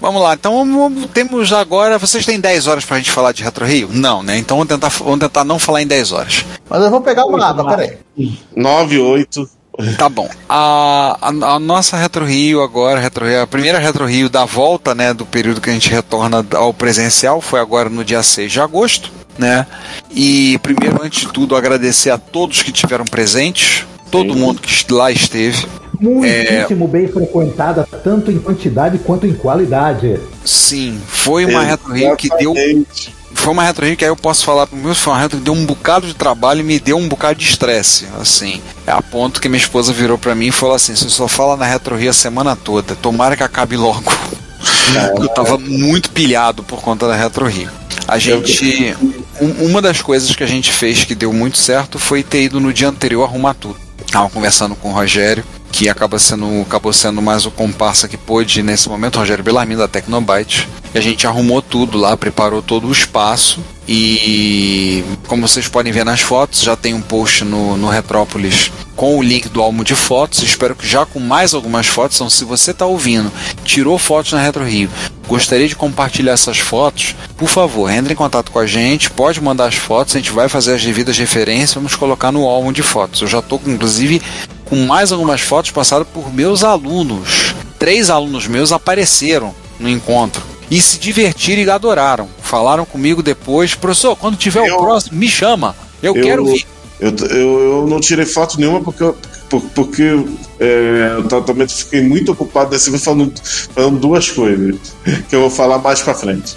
Vamos lá, então vamos- temos agora. Vocês têm 10 horas pra gente falar de Retro Rio? Não, né? Então vamos tentar, vamos tentar não falar em 10 horas. Mas eu vou pegar uma água, peraí. 9, 8. Tá bom. A, a, a nossa Retro Rio agora, Retro Rio, a primeira Retro Rio da volta, né, do período que a gente retorna ao presencial, foi agora no dia 6 de agosto, né? E primeiro, antes de tudo, agradecer a todos que tiveram presentes, todo mundo que lá esteve. Muitíssimo bem frequentada, tanto em quantidade quanto em qualidade. Sim, foi uma Retro Rio que deu foi uma Retro que aí eu posso falar pro meu foi uma Retro que deu um bocado de trabalho e me deu um bocado de estresse, assim. É a ponto que minha esposa virou pra mim e falou assim: "Você só fala na Retro a semana toda, tomara que acabe logo". eu tava muito pilhado por conta da Retro Rio. A gente um- uma das coisas que a gente fez que deu muito certo foi ter ido no dia anterior arrumar tudo. Tava conversando com o Rogério, que acaba sendo, acabou sendo mais o comparsa que pôde nesse momento, Rogério Bellarmino da Tecnobyte. E a gente arrumou tudo lá, preparou todo o espaço. E como vocês podem ver nas fotos, já tem um post no, no Retrópolis com o link do álbum de fotos. Espero que já com mais algumas fotos. Então, se você está ouvindo, tirou fotos na Retro Rio, gostaria de compartilhar essas fotos, por favor, entre em contato com a gente, pode mandar as fotos, a gente vai fazer as devidas referências, vamos colocar no álbum de fotos. Eu já estou, inclusive, com mais algumas fotos passadas por meus alunos. Três alunos meus apareceram no encontro e se divertiram e adoraram. Falaram comigo depois, professor, quando tiver Eu- o próximo, me chama. Eu, Eu- quero vir. Eu, eu, eu não tirei foto nenhuma porque porque é, eu ta- também fiquei muito ocupado dessa vez falando, falando duas coisas que eu vou falar mais pra frente.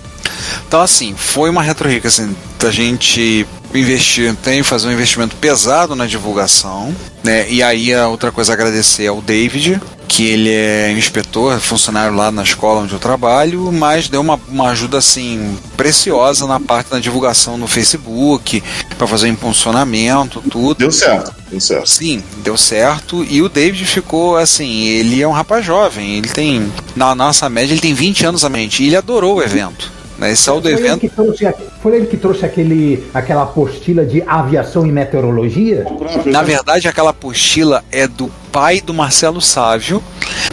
Então, assim, foi uma retro rica, assim, da gente investir, tem que fazer um investimento pesado na divulgação, né? E aí a outra coisa a agradecer ao David, que ele é inspetor, funcionário lá na escola onde eu trabalho, mas deu uma, uma ajuda assim preciosa na parte da divulgação no Facebook, para fazer impulsionamento, tudo. Deu certo, deu certo. Sim, deu certo. E o David ficou assim, ele é um rapaz jovem, ele tem, na nossa média, ele tem 20 anos a mente, e ele adorou o evento. Né? Esse é do Foi ele, evento. que trouxe, foi ele que trouxe aquele, aquela apostila de aviação e meteorologia? Na verdade, aquela apostila é do pai do Marcelo Sávio,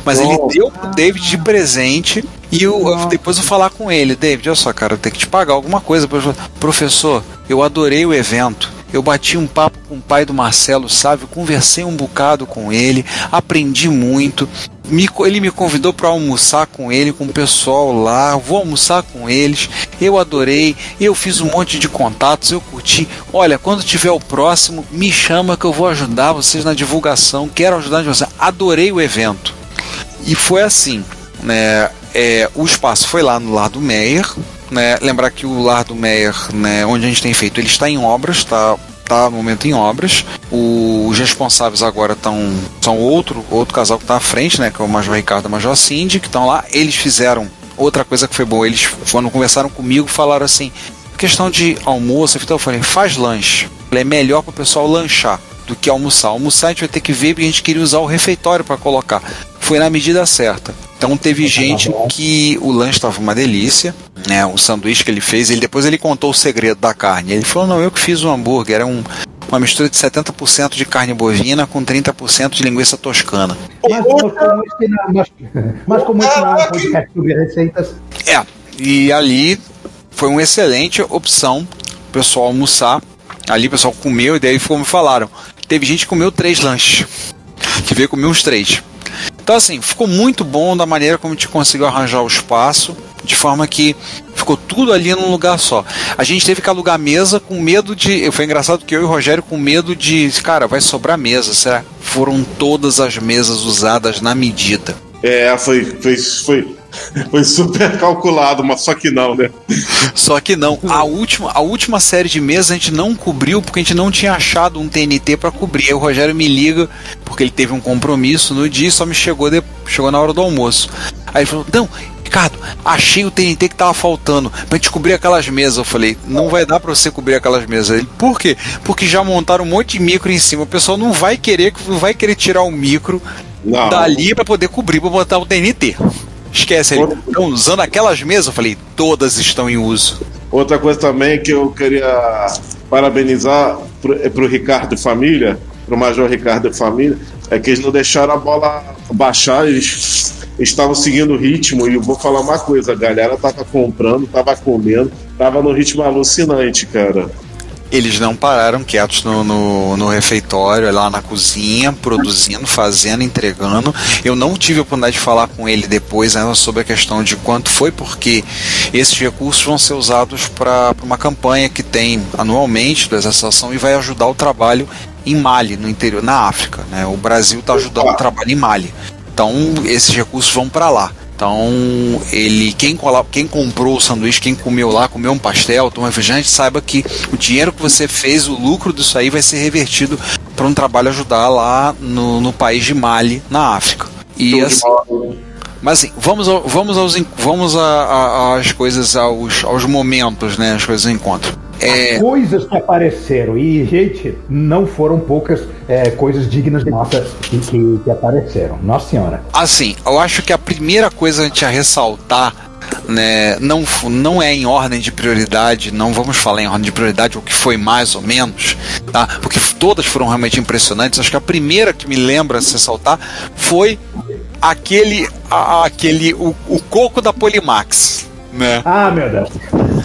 mas ele Oh. deu pro David de presente. E eu, eu- depois eu falar com ele, David, olha só, cara, eu tenho que te pagar alguma coisa. Professor, eu adorei o evento. Eu bati um papo com o pai do Marcelo Sávio, conversei um bocado com ele, aprendi muito. Me ele me convidou para almoçar com ele, com o pessoal lá. Vou almoçar com eles. Eu adorei. Eu fiz um monte de contatos. Eu curti. Olha, quando tiver o próximo, me chama que eu vou ajudar vocês na divulgação. Quero ajudar vocês. Adorei o evento. E foi assim, né? É, o espaço foi lá no Lar do Meyer, né? Lembrar que o Lar do Meyer, né, onde a gente tem feito, ele está em obras, está tá no momento em obras. O- os responsáveis agora estão são outro outro casal que está à frente, né, que é o Major Ricardo e a Major Cindy, que estão lá. Eles fizeram outra coisa que foi boa, eles quando conversaram comigo falaram assim, questão de almoço, então eu falei, faz lanche. É melhor para o pessoal lanchar do que almoçar. Almoçar a gente vai ter que ver porque a gente queria usar o refeitório para colocar. Foi na medida certa. Então teve gente que o lanche estava uma delícia, né? O sanduíche que ele fez, ele depois ele contou o segredo da carne. Ele falou: "Não, eu que fiz o hambúrguer, era um, uma mistura de 70% de carne bovina com 30% de linguiça toscana". Mas, como esse não, mas, mas como não é um podcast sobre receitas, É, e ali foi uma excelente opção o pessoal almoçar. Ali o pessoal comeu e daí me falaram. Teve gente que comeu três lanches. Que veio comer uns três. Então assim, ficou muito bom da maneira como a gente conseguiu arranjar o espaço, de forma que Ficou tudo ali num lugar só. A gente teve que alugar mesa com medo de. Foi engraçado que eu e o Rogério com medo de. Cara, vai sobrar mesa. Será? Foram todas as mesas usadas na medida. É, foi, foi, foi, foi super calculado, mas só que não, né? Só que não. A última, a última série de mesas a gente não cobriu porque a gente não tinha achado um TNT para cobrir. Aí o Rogério me liga porque ele teve um compromisso no dia e só me chegou, de, chegou na hora do almoço. Aí ele falou: Não, Ricardo, achei o TNT que tava faltando pra gente cobrir aquelas mesas. Eu falei, não vai dar pra você cobrir aquelas mesas. Ele, por quê? Porque já montaram um monte de micro em cima. O pessoal não vai querer, não vai querer tirar o micro Não. dali pra poder cobrir, pra botar o TNT. Esquece, ele, estão usando aquelas mesas? Eu falei, todas estão em uso. Outra coisa também que eu queria parabenizar pro, é pro Ricardo Família, pro Major Ricardo Família, é que eles não deixaram a bola baixar, eles estavam seguindo o ritmo, e eu vou falar uma coisa, a galera tava comprando, tava comendo, tava no ritmo alucinante, cara. Eles não pararam quietos no, no, no refeitório, lá na cozinha, produzindo, fazendo, entregando. Eu não tive a oportunidade de falar com ele depois ainda sobre a questão de quanto foi, porque esses recursos vão ser usados para uma campanha que tem anualmente da associação e vai ajudar o trabalho em Mali, no interior, na África. Né? O Brasil está ajudando o trabalho em Mali. Então esses recursos vão para lá. Então, ele, quem, quem comprou o sanduíche, quem comeu lá, comeu um pastel, tomou um refrigerante, saiba que o dinheiro que você fez, o lucro disso aí vai ser revertido para um trabalho ajudar lá no, no país de Mali, na África. E assim, mas assim, vamos, ao, vamos, aos, vamos a- a- às coisas, aos, aos momentos, né? As coisas do encontro. É, Coisas que apareceram. E, gente, não foram poucas é, coisas dignas de nota que, que, que apareceram. Nossa Senhora. assim, eu acho que a primeira coisa a gente a ressaltar, né, não, não é em ordem de prioridade, não vamos falar em ordem de prioridade o que foi mais ou menos, tá? Porque todas foram realmente impressionantes. Acho que a primeira que me lembra se ressaltar foi aquele, a- aquele o, o coco da Polimax, né? Ah, meu Deus.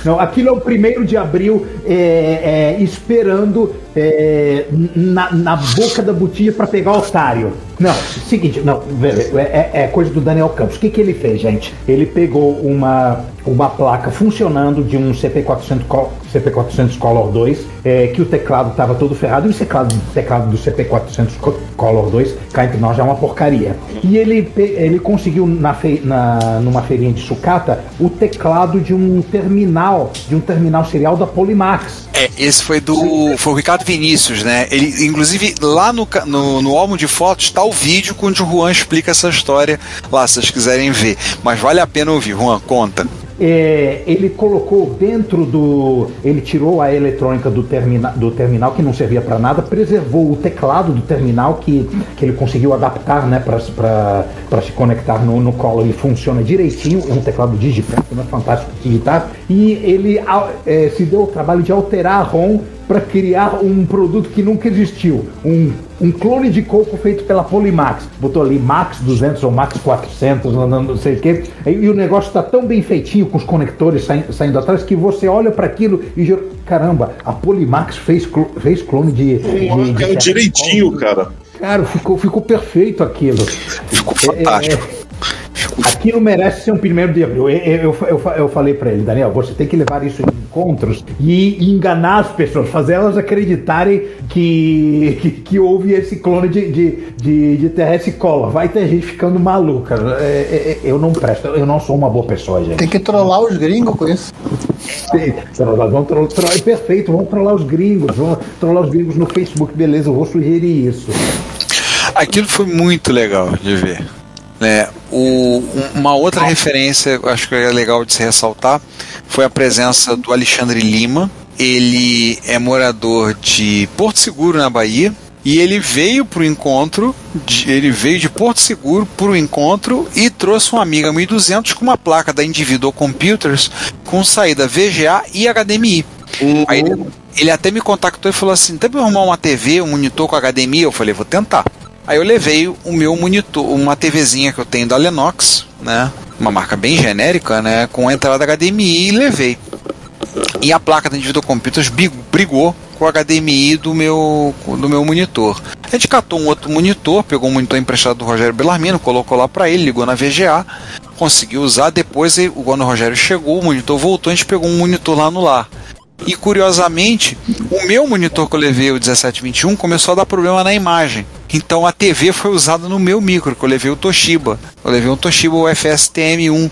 Não, aquilo é o primeiro de abril é, é, esperando é, na, na boca da botija para pegar o otário. Não, seguinte, não, velho, é, é coisa do Daniel Campos. O que, que ele fez, gente? Ele pegou uma, uma placa funcionando de um CP400, Co- CP400 Color 2, é, que o teclado estava todo ferrado, e o teclado, teclado do CP400 Co- Color 2, cá entre nós, já é uma porcaria. E ele, ele conseguiu, na fe- na, numa feirinha de sucata, o teclado de um terminal, de um terminal serial da Polimax. É, esse foi do. Foi o Ricardo Vinícius, né? Ele, inclusive, lá no, no, no álbum de fotos está o vídeo onde o Juan explica essa história lá, se vocês quiserem ver. Mas vale a pena ouvir, Juan, conta. É, ele colocou dentro do. Ele tirou a eletrônica do, termina, do terminal, que não servia para nada, preservou o teclado do terminal, que, que ele conseguiu adaptar né, para se conectar no, no colo. Ele funciona direitinho, é um teclado digital, é fantástico de digitar. E ele é, se deu o trabalho de alterar a ROM para criar um produto que nunca existiu. Um, um clone de coco feito pela Polimax. Botou ali Max 200 ou Max 400, não, não- sei o quê. E, e o negócio está tão bem feitinho com os conectores saindo, saindo atrás que você olha para aquilo e jura, caramba, a Polimax fez, clo- fez clone de. de, de Caiu direitinho, cara. Cara, ficou, ficou perfeito aquilo. Ficou É, é, fantástico. Aquilo merece ser um primeiro de abril. Eu, eu, eu, eu falei pra ele, Daniel, você tem que levar isso em encontros e, enganar as pessoas, fazer elas acreditarem que, que, que houve esse clone de, de, de, de TRS cola. Vai ter gente ficando maluca. É, é, é, eu não presto, eu não sou uma boa pessoa, gente. Tem que trollar os gringos com isso. Nós vamos trollar, trollar- é perfeito, vamos trollar os gringos, vamos trollar os gringos no Facebook, beleza, eu vou sugerir isso. Aquilo foi muito legal de ver. Né? o, um- uma outra referência, acho que é legal de se ressaltar, foi a presença do Alexandre Lima. Ele é morador de Porto Seguro, na Bahia. E ele veio para o encontro, de- ele veio de Porto Seguro para o encontro e trouxe uma Amiga 1200 com uma placa da Individual Computers com saída VGA e HDMI. Aí ele, ele até me contactou e falou assim: tem eu arrumar uma TV, um monitor com HDMI? Eu falei: vou tentar. Aí eu levei o meu monitor, uma TVzinha que eu tenho da Lenox, né? Uma marca bem genérica, né? Com entrada HDMI e levei. E a placa da Individual Computers brigou com o HDMI do meu, do meu monitor. A gente catou um outro monitor, pegou um monitor emprestado do Rogério Bellarmino, colocou lá para ele, ligou na VGA, conseguiu usar. Depois, quando o Rogério chegou, o monitor voltou, a gente pegou um monitor lá no lar. E curiosamente, o meu monitor que eu levei, o 1721, começou a dar problema na imagem. Então a TV foi usada no meu micro, que eu levei o Toshiba. Eu levei um Toshiba UFS-TM1,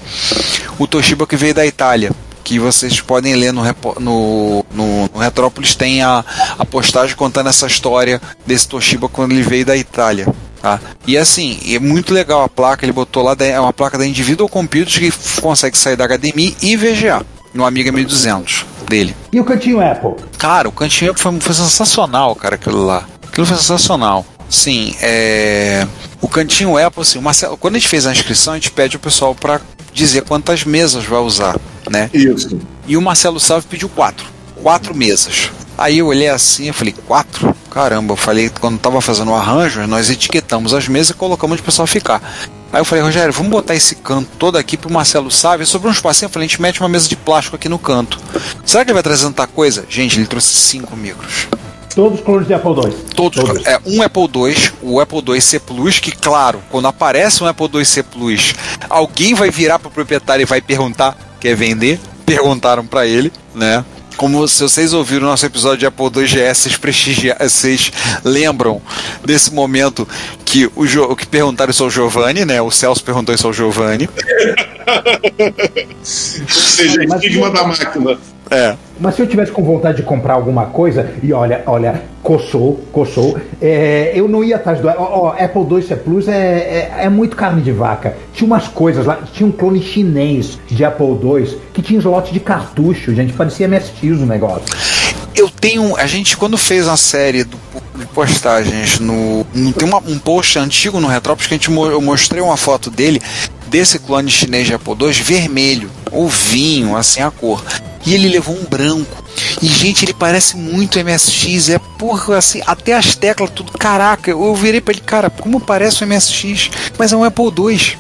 o Toshiba que veio da Itália. Que vocês podem ler no, no, no, no Retrópolis, tem a, a postagem contando essa história desse Toshiba quando ele veio da Itália. Tá? E assim, é muito legal a placa, ele botou lá, é uma placa da Individual Computers que consegue sair da HDMI e VGA, no Amiga 1200 dele. E o cantinho Apple? Cara, o cantinho foi, foi sensacional, cara, aquilo lá. Aquilo foi sensacional. Sim, é. O cantinho Apple, assim, o Marcelo, quando a gente fez a inscrição, a gente pede o pessoal para dizer quantas mesas vai usar, né? Isso. E o Marcelo Salve pediu quatro. Quatro mesas. Aí eu olhei assim, eu falei, quatro? Caramba, eu falei, quando tava fazendo o arranjo, nós etiquetamos as mesas e colocamos o pessoal ficar. Aí eu falei, Rogério, vamos botar esse canto todo aqui pro Marcelo Sávio. Sobrou um espacinho, eu falei, a gente mete uma mesa de plástico aqui no canto. Será que ele vai trazer tanta coisa? Gente, ele trouxe cinco micros. Todos clones de Apple II. Todos. É, um Apple II, o Apple IIc Plus, que claro, quando aparece um Apple IIc Plus, alguém vai virar pro proprietário e vai perguntar, quer vender? Perguntaram para ele, né? Como se vocês ouviram o nosso episódio de Apple II GS, vocês, prestigia- vocês lembram desse momento que o, Jo- o que perguntaram isso ao Giovanni, né? O Celso perguntou isso ao Giovanni. Ou seja, estigma da máquina. É. Mas se eu tivesse com vontade de comprar alguma coisa, e olha, olha, coçou, coçou, é, eu não ia atrás do. Ó, ó, Apple II Plus é, é, é muito carne de vaca. Tinha umas coisas lá, tinha um clone chinês de Apple II que tinha slot de cartucho, gente, parecia MSX o negócio. Eu tenho. A gente, quando fez a série do, de postagens no. no- tem uma- um post antigo no Retrópolis que a gente, eu mostrei uma foto dele, desse clone chinês de Apple II, vermelho, ou vinho, assim a cor. E ele levou um branco. E, gente, ele parece muito MSX. É porra, assim, até as teclas, tudo. Caraca, eu, virei pra ele, cara, como parece um MSX? Mas é um Apple II.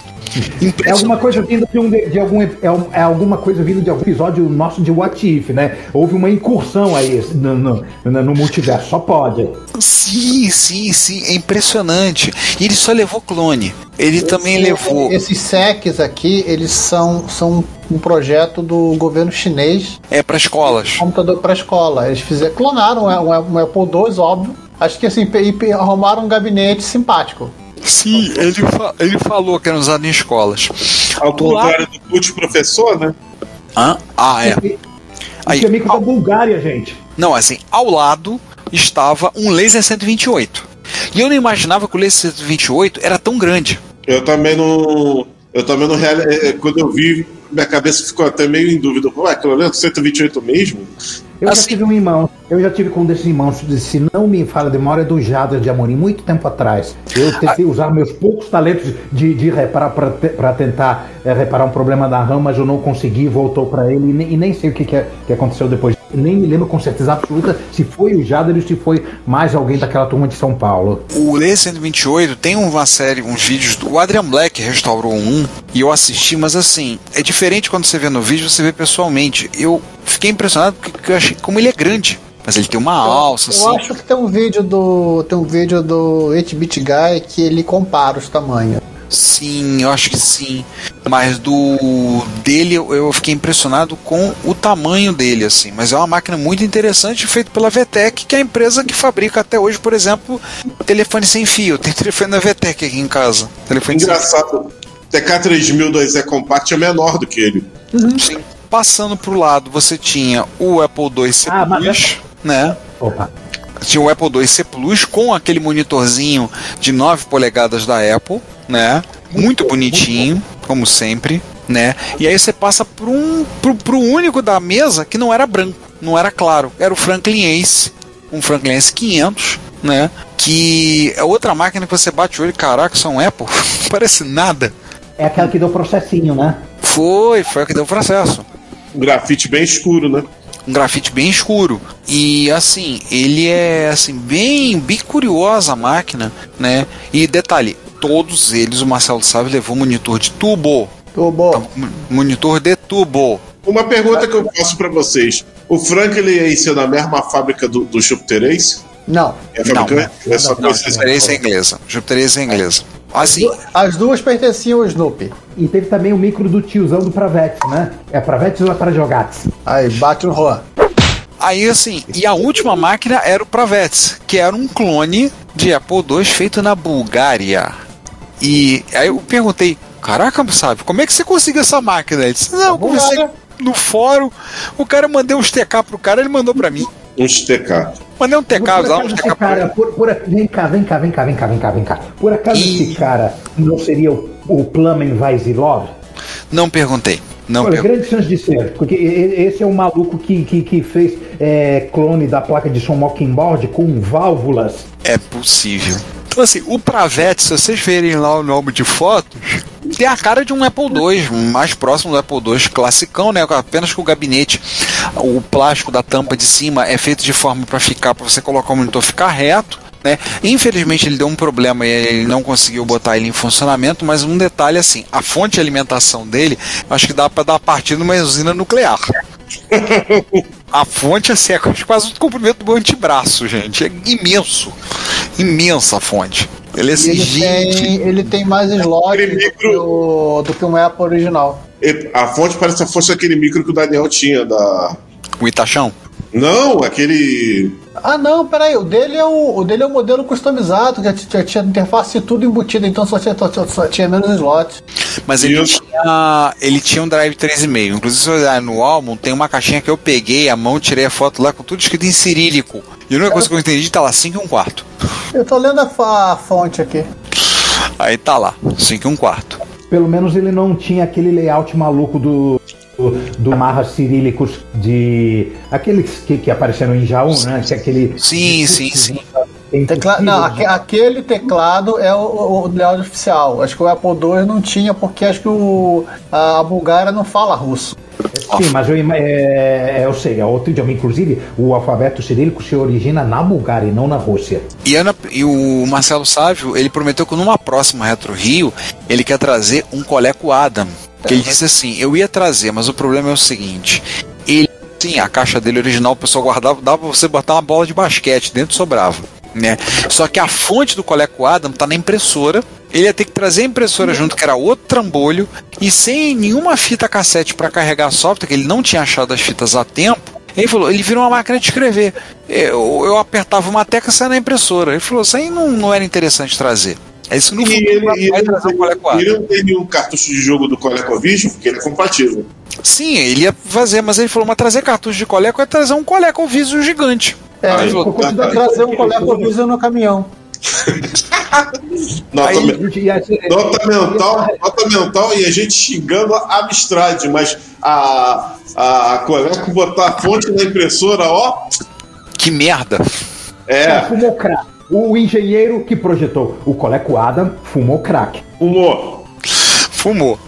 É alguma coisa vindo de, um, de algum é, é alguma coisa vindo de algum episódio nosso de What If, né? Houve uma incursão aí no, no, no- no multiverso, só pode. Sim, sim, sim, é impressionante. E ele só levou clone. Ele também levou. Esses SECs aqui, eles são, são um projeto do governo chinês, É para escolas. computador para escola. Eles fizeram, clonaram um, um Apple II, óbvio. Acho que assim, arrumaram um gabinete simpático. Sim, ele, fa- ele falou que era usado em escolas. Ao contrário do Cult Professor, né? Hã? Ah, é. Aí, e é micro da Bulgária, gente. Não, assim, ao lado estava um laser 128. E eu não imaginava que o laser 128 era tão grande. Eu também não. Eu também não real... é, Quando eu vi, minha cabeça ficou até meio em dúvida. Ué, aquilo ali é 128 mesmo? Eu já Assim- tive um irmão, eu já tive com um desses irmãos, se não me fala de memória, do Jader de Amorim, muito tempo atrás. Eu tentei usar meus poucos talentos de, de reparar para tentar eh, reparar um problema da RAM, mas eu não consegui, voltou para ele e nem, e nem sei o que, que, é- que aconteceu depois. Nem me lembro com certeza absoluta se foi o Jader ou se foi mais alguém daquela turma de São Paulo. O laser 128 tem uma série, uns vídeos do o Adrian Black restaurou um e eu assisti, mas assim, é diferente quando você vê no vídeo, você vê pessoalmente. Eu fiquei impressionado porque eu achei como ele é grande. Mas ele tem uma alça, Eu assim. acho que tem um vídeo do. Tem um vídeo do 8-Bit Guy que ele compara os tamanhos. Sim, eu acho que sim. Mas do dele eu, eu fiquei impressionado com o tamanho dele, assim. Mas é uma máquina muito interessante, feita pela VTEC, que é a empresa que fabrica até hoje, por exemplo, telefone sem fio. Tem telefone da VTEC aqui em casa. Telefone sem Engraçado. TK3000 2E Compact é menor do que ele. fio. Sim. Passando pro lado, você tinha o Apple II C Ah, mas Plus, né? Opa. tinha o Apple II C Plus com aquele monitorzinho de 9 polegadas da Apple, né? Muito bonitinho, como sempre, né? E aí você passa por um pro, pro único da mesa que não era branco, não era claro, era o Franklin Ace, um Franklin Ace 500, né? Que é outra máquina que você bate o olho, caraca, isso é um Apple, parece nada. É aquela que deu processinho, né? Foi, foi a que deu o processo. Um grafite bem escuro, né? um grafite bem escuro. E assim, ele é assim bem bem curiosa a máquina, né? E detalhe, todos eles o Marcelo Sabe levou monitor de tubo, Tubo. M- monitor de tubo. Uma pergunta que eu faço pra vocês. O Franklin Ace é na mesma fábrica do, do Jupiter Ace? Não. É fabricante? É só Não, coisa Jupiter Ace é inglesa. Jupiter Ace é inglesa. Assim, As duas pertenciam ao Snoopy. E teve também o micro do tiozão do Pravetes, né? É Pravetes ou é para Jogates? Aí, bate no Juan. Aí assim, e a última máquina era o Pravets, que era um clone de Apple II feito na Bulgária. E aí eu perguntei, caraca, sabe, como é que você conseguiu essa máquina? Ele disse, não, eu conversei no fórum, o cara mandou uns TK pro cara, ele mandou pra mim. Uns TK. Mandei um TK, Por lá, acaso uns esse TK cara, por, por, vem cá, vem cá, vem cá, vem cá, vem cá, vem cá. Por acaso Ih. esse cara não seria o, o Plamen Vaisilov? Não perguntei. Não Olha, grande chance de ser, porque e- e- esse é o maluco que, que, que fez é, clone da placa de som Mockingbird com válvulas. É possível. Então, assim, o Pravete, se vocês verem lá o nome de fotos, tem a cara de um Apple II, mais próximo do Apple II classicão, né? Apenas que o gabinete, o plástico da tampa de cima é feito de forma para ficar, para você colocar o monitor ficar reto. Né? Infelizmente ele deu um problema e ele não conseguiu botar ele em funcionamento, mas um detalhe assim, a fonte de alimentação dele, acho que dá para dar partida numa usina nuclear. A fonte assim, é quase o comprimento do meu antebraço, gente. É imenso. Imensa a fonte. Ele é assim, ele, gente. tem, ele tem mais slot do que, micro- o, do que um Apple original. A fonte parece que fosse aquele micro que o Daniel tinha da. O Itachão? Não, aquele. Ah, não, peraí. O dele é o, o, dele é o modelo customizado, já, t- já tinha interface e tudo embutido, então só tinha, só, só tinha menos slots. Mas ele Isso. tinha, ele tinha um drive 3,5. Inclusive, se você olhar no álbum, tem uma caixinha que eu peguei a mão, tirei a foto lá com tudo escrito em cirílico. E a única coisa que eu entendi tá lá, 5 e um quarto. Eu tô lendo a, fa- a fonte aqui. Aí tá lá, 5 e um quarto. Pelo menos ele não tinha aquele layout maluco do, do, do Marras Cirílicos de. aqueles que, que apareceram em Jaú, né? Que é aquele. Sim, sim, sim. Tem Tecla... Não, aque- aquele teclado é o, o, layout oficial. Acho que o Apple II não tinha, porque acho que o, a, a Bulgária não fala russo. Sim, mas eu, é, é, eu sei, é outro idioma. Inclusive, o alfabeto cirílico se origina na Bulgária e não na Rússia. E, Ana- e o Marcelo Sávio, ele prometeu que numa próxima Retro Rio, ele quer trazer um Coleco Adam. Que ele disse assim, eu ia trazer, mas o problema é o seguinte, ele, sim, a caixa dele original, o pessoal guardava, dava pra você botar uma bola de basquete, dentro sobrava. Né? Só que a fonte do Coleco Adam tá na impressora, ele ia ter que trazer a impressora junto, que era outro trambolho, e sem nenhuma fita cassete para carregar software, que ele não tinha achado as fitas a tempo, ele falou, ele virou uma máquina de escrever. Eu, eu apertava uma tecla e saia na impressora. Ele falou, isso aí não, não era interessante trazer. É isso no E ele, vai, ele, trazer um Coleco ele não tem nenhum cartucho de jogo do ColecoVision, porque ele é compatível. Sim, ele ia fazer, mas ele falou, mas trazer cartucho de Coleco é trazer um Coleco Vision gigante. É, Aí, eu consigo trazer um ColecoVision no caminhão. Nota, Aí- me- assim, nota mental, nota mental e a gente xingando a Amstrad, mas a, a Coleco botar a fonte na impressora, ó, Que merda. é, fumou crack. O engenheiro que projetou o Coleco Adam fumou crack. fumou. Fumou.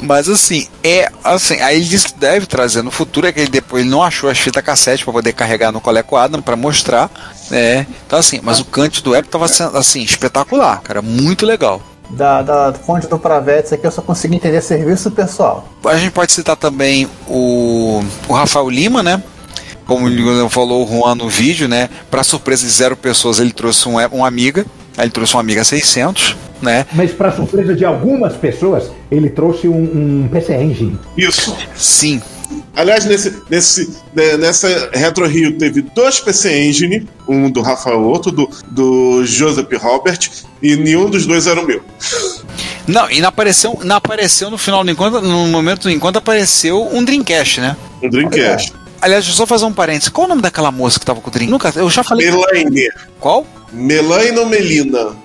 Mas assim, é assim, aí ele disse que deve trazer no futuro, é que ele depois ele não achou as fitas cassete para poder carregar no Coleco Adam para mostrar, né? Então assim, mas o cante do app tava sendo assim, espetacular, cara, muito legal. Da, da fonte do Pravetes aqui eu só consegui entender serviço pessoal. A gente pode citar também o, o Rafael Lima, né? Como ele falou o Juan no vídeo, né? Para surpresa de zero pessoas, ele trouxe um, um amiga. Aí ele trouxe um amiga 600, né? Mas, para surpresa de algumas pessoas, ele trouxe um, um PC Engine. Isso. Sim, Aliás, nesse, nesse, né, nessa Retro Rio teve dois PC Engine, um do Rafael, outro do, do Joseph Robert, e nenhum dos dois era o meu. Não, e não apareceu, não apareceu no final do encontro, no momento do encontro apareceu um Dreamcast, né? Um Dreamcast. Aliás, deixa eu só fazer um parênteses. Qual o nome daquela moça que tava com o Dream? Nunca, eu já falei. Melaine. Qual? Melaine ou Melina?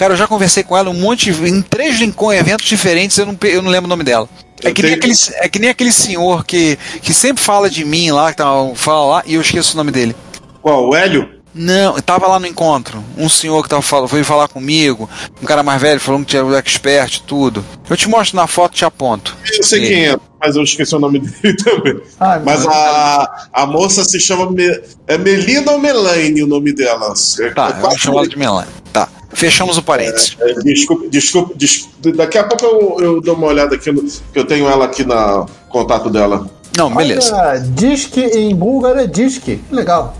Cara, eu já conversei com ela um monte de, em três Lincoln eventos diferentes, eu não, eu não lembro o nome dela. É que, nem tenho- aquele, é que nem aquele senhor que, que sempre fala de mim lá, que tá, fala lá, e eu esqueço o nome dele. Qual? O Hélio? Não, tava lá no encontro. Um senhor que tava falando, veio falar comigo, um cara mais velho falando que tinha o expert e tudo. Eu te mostro na foto e te aponto. Eu sei quem é, mas eu esqueci o nome dele também. Ah, mas a, a moça se chama. Me, é Melina ou Melaine o nome dela? É- Tá, é eu vou chamar ela de Melanie. Tá, fechamos o parênteses. É, Desculpa, desculpa, desculpa. Daqui a pouco eu, eu dou uma olhada aqui, no, que eu tenho ela aqui na contato dela. Não, beleza. Olha, disque em búlgaro é disque. Legal.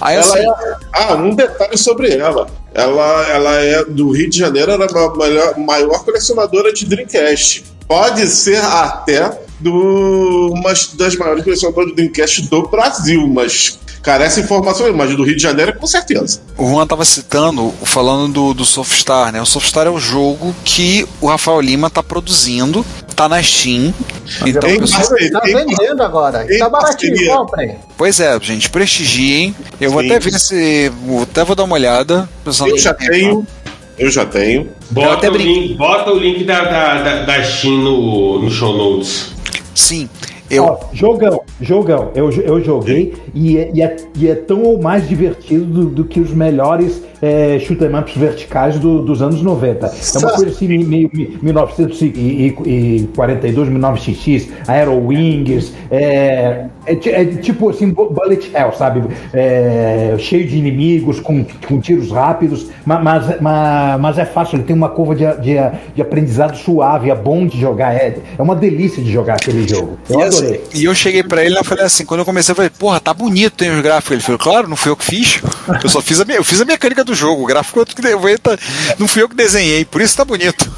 Aí Ela assim, é, ah, um detalhe sobre ela. ela, ela é do Rio de Janeiro, era a maior, maior colecionadora de Dreamcast. Pode ser até do, uma das maiores colecionadoras de Dreamcast do Brasil, mas carece informações, mas do Rio de Janeiro com certeza. O Juan tava citando, falando do, do Softstar, né? O Softstar é o jogo que o Rafael Lima tá produzindo, tá na Steam. Então, Em pessoal- Tá vendendo agora. Tá baratinho, comprem. Pois é, gente, prestigiem. Eu vou Sim. até ver se. vou- Até vou dar uma olhada. Eu já tenho. Eu já tenho. Bota, o link, bota o link da, da, da, da Steam no, no show notes. Sim. Eu, Ó, jogão, jogão. Eu, eu joguei e é, e, é, e é tão ou mais divertido do, do que os melhores é, shoot 'em ups verticais do- dos anos 90. É uma coisa assim, meio 1942, 19XX, Aero Wings, é, é, é tipo assim, bu- bullet hell, sabe? É, cheio de inimigos, com, com tiros rápidos, ma- mas, mas, mas é fácil, ele tem uma curva de, de, de aprendizado suave, é bom de jogar, é, é uma delícia de jogar aquele jogo. Eu e, assim, adorei. e eu cheguei pra ele e falei assim, quando eu comecei, eu falei, porra, tá bonito, tem os gráficos. Ele falou, claro, não fui eu que fiz. Eu só fiz a, minha, eu fiz a mecânica do jogo. O gráfico outro que de- tá- não fui eu que desenhei, por isso tá bonito.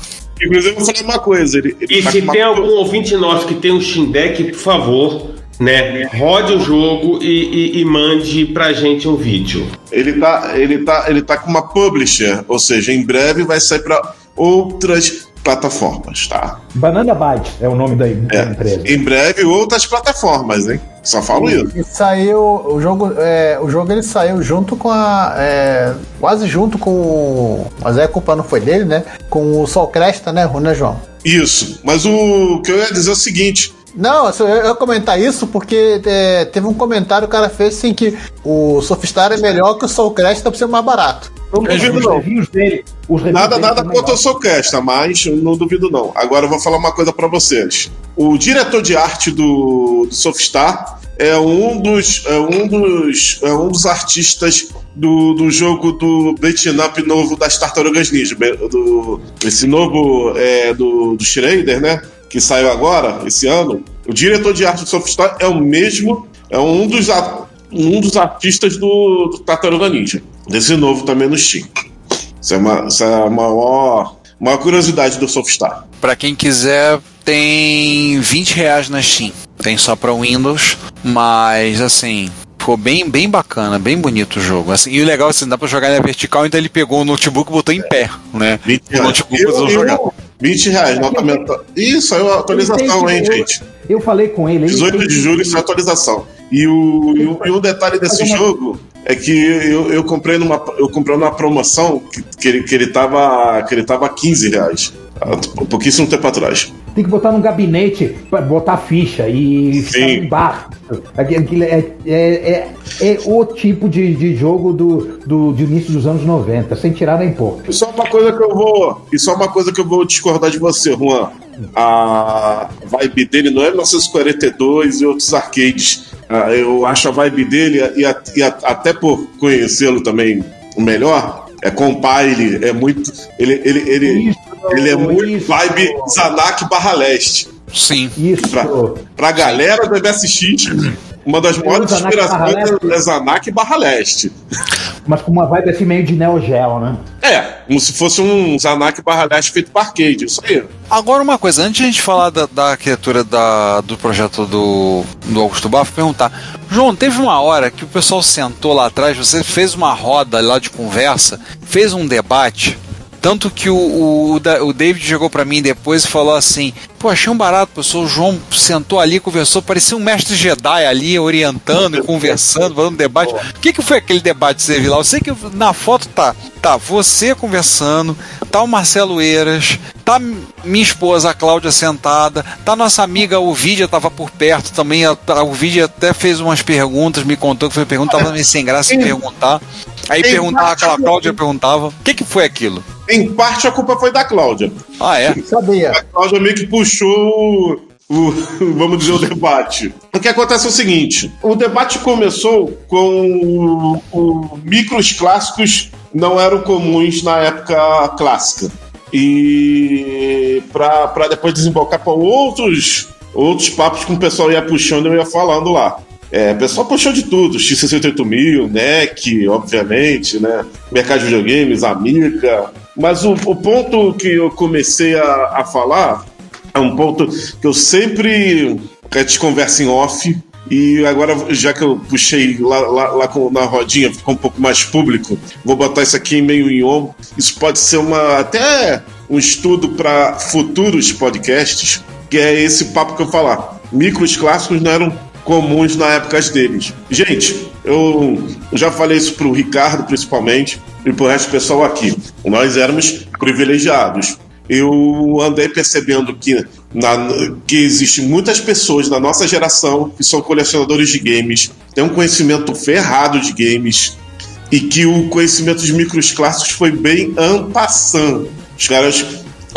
Inclusive, eu vou falar uma coisa. Ele, ele E tá se tem algum ouvinte nosso que tem um Steam Deck, por favor, né, rode o jogo e, e, e mande pra gente um vídeo. Ele tá, ele, tá, ele tá com uma publisher, ou seja, em breve vai sair para outras plataformas, tá? Banana Byte é o nome da, da empresa. Em breve, outras plataformas, hein? Só falo isso. E saiu o jogo, é, o jogo ele saiu junto com a, é, quase junto com, o- mas aí a culpa não foi dele, né? Com o Sol Cresta, né, né, João? Isso. Mas o que eu ia dizer é o seguinte: Não, eu eu ia comentar isso porque é, teve um comentário que o cara fez assim que o Sofistar é melhor que o Soul Cresta por ser mais barato. não duvido Os não. dele. Nada, nada contra o. Soulcasta, mas eu não duvido não. Agora eu vou falar uma coisa pra vocês. O diretor de arte do, do Softstar é um dos, é um dos, é um dos artistas do, do jogo do beat'em up novo das Tartarugas Ninja. Do, esse novo é, do, do Schrader, né? Que saiu agora, esse ano. O diretor de arte do Softstar é o mesmo, é um dos, um dos artistas do, do Tartaruga Ninja. Desse novo também no Steam. Isso é uma, isso é uma maior, maior curiosidade do Softstar. Pra quem quiser, tem 20 reais na Steam. Tem só pra Windows, mas assim, ficou bem, bem bacana, bem bonito o jogo. Assim, e o legal é assim, dá pra jogar na vertical, então ele pegou o notebook e botou em pé, né? 20 O notebook Eu- eu- jogar. 20 reais, nota mental. Isso, aí é uma atualização, hein, gente? Eu falei com ele. ele 18 tem- de julho, isso é atualização. E o, e o, e o detalhe desse uma- jogo é que eu, eu comprei numa eu comprei numa promoção que, que, ele, que, ele tava, que ele tava a 15 reais. Há pouquíssimo tempo atrás. Tem que botar num gabinete pra botar ficha e ficar Sim. num bar. Aquilo- É, é, é, é o tipo de, de jogo do, do, de início dos anos 90, sem tirar nem pôr. E só uma coisa que eu vou. E só uma coisa que eu vou discordar de você, Juan. A vibe dele não é 1942 e outros arcades. Ah, Eu acho a vibe dele, e, a- e a- até por conhecê-lo também melhor, é compile, é muito. Ele, ele, ele, Isso, ele é muito isso. vibe Zanak barra leste. Sim. Isso. Pra, pra galera do MSX, uma das maiores inspirações é Zanak barra leste. Mas com uma vibe assim meio de Neo Geo, né? É, como se fosse um Zanak barra leste feito para arcade, isso aí. Agora uma coisa, antes de a gente falar da, da arquitetura da, do projeto do, do Augusto Bafo, perguntar, João, teve uma hora que o pessoal sentou lá atrás, você fez uma roda lá de conversa, fez um debate, tanto que o, o, o Da- o David chegou pra mim depois e falou assim, pô, achei um barato, pessoal, o João sentou ali, conversou, parecia um mestre Jedi ali, orientando conversando, fazendo um debate. O que, que foi aquele debate que você viu lá? Eu sei que na foto tá, tá você conversando, tá o Marcelo Eiras, tá minha esposa, a Cláudia, sentada, tá nossa amiga Ovidia, tava por perto também, a, a Ovidia até fez umas perguntas, me contou que foi pergunta, tava meio sem graça em perguntar. Aí perguntava, aquela Cláudia perguntava, o que, que foi aquilo? Em parte a culpa foi da Cláudia. Ah, é? Sabia. A Cláudia meio que puxou o, vamos dizer, o debate. O que acontece é o seguinte: o debate começou com o micros clássicos não eram comuns na época clássica. E para depois desembocar para outros, outros papos que o pessoal ia puxando e eu ia falando lá. É, o pessoal puxou de tudo, X68000, NEC, obviamente, né? Mercado de videogames, Amiga. Mas o, o ponto que eu comecei a, a falar é um ponto que eu sempre. a gente conversa em off, e agora, já que eu puxei lá, lá, lá com- na rodinha, ficou um pouco mais público, vou botar isso aqui meio em on. Isso pode ser uma até um estudo para futuros podcasts, que é esse papo que eu falar. Micros clássicos não eram comuns na época deles. Gente, eu já falei isso pro Ricardo, principalmente, e pro resto do pessoal aqui. Nós éramos privilegiados eu andei percebendo que, na, que existem muitas pessoas da nossa geração que são colecionadores de games, têm um conhecimento ferrado de games e que o conhecimento de micros clássicos foi bem ampassando. Os caras,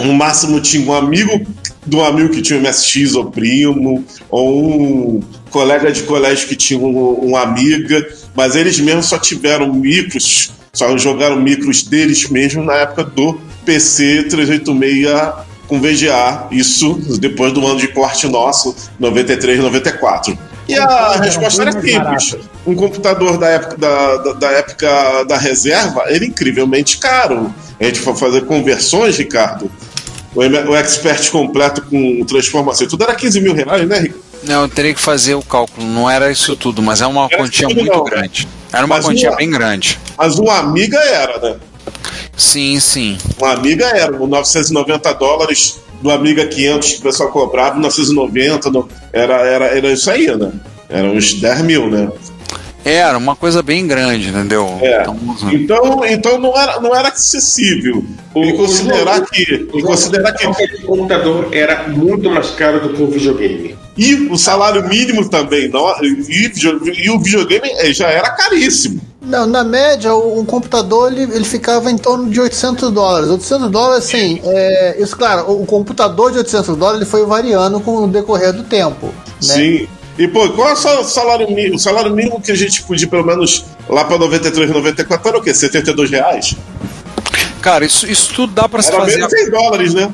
no máximo, tinham um amigo do amigo que tinha um MSX ou primo, ou um colega de colégio que tinha um, uma amiga, mas eles mesmos só tiveram micros, só jogaram micros deles mesmo na época do PC 386 com VGA, isso depois do ano de corte nosso, 93, 94. E a resposta era simples. Um computador da época da, da, da época da reserva era incrivelmente caro. A gente for fazer conversões, Ricardo. O, o expert completo com transformação, tudo era 15 mil reais, né, Ricardo? Não, eu teria que fazer o cálculo. Não era isso tudo, mas é uma Era quantia muito não. grande. Era uma Mas quantia uma- bem grande. Mas uma amiga era, né? Sim, sim. Uma amiga era, o 990 dólares do Amiga 500 que o pessoal cobrava, 990, no- era, era, era isso aí, né? Era uns 10 mil, né? Era uma coisa bem grande, entendeu? É. Então, Então, então não, era, não era acessível. E considerar que. E considerar que. O computador era muito mais caro do que um videogame. E o salário mínimo também. Não, e, e o videogame eh, já era caríssimo. Não, na média, o- um computador ele, ele ficava em torno de 800 dólares. 800 dólares, assim, é, isso, claro, o, o computador de 800 dólares ele foi variando com o decorrer do tempo. Né? Sim. E, pô, qual é o sal- salário mínimo? O salário mínimo que a gente podia, pelo menos, lá pra 93, 94, era o quê? 72 reais? cara, isso, isso tudo dá pra se fazer. menos 100 dólares, né?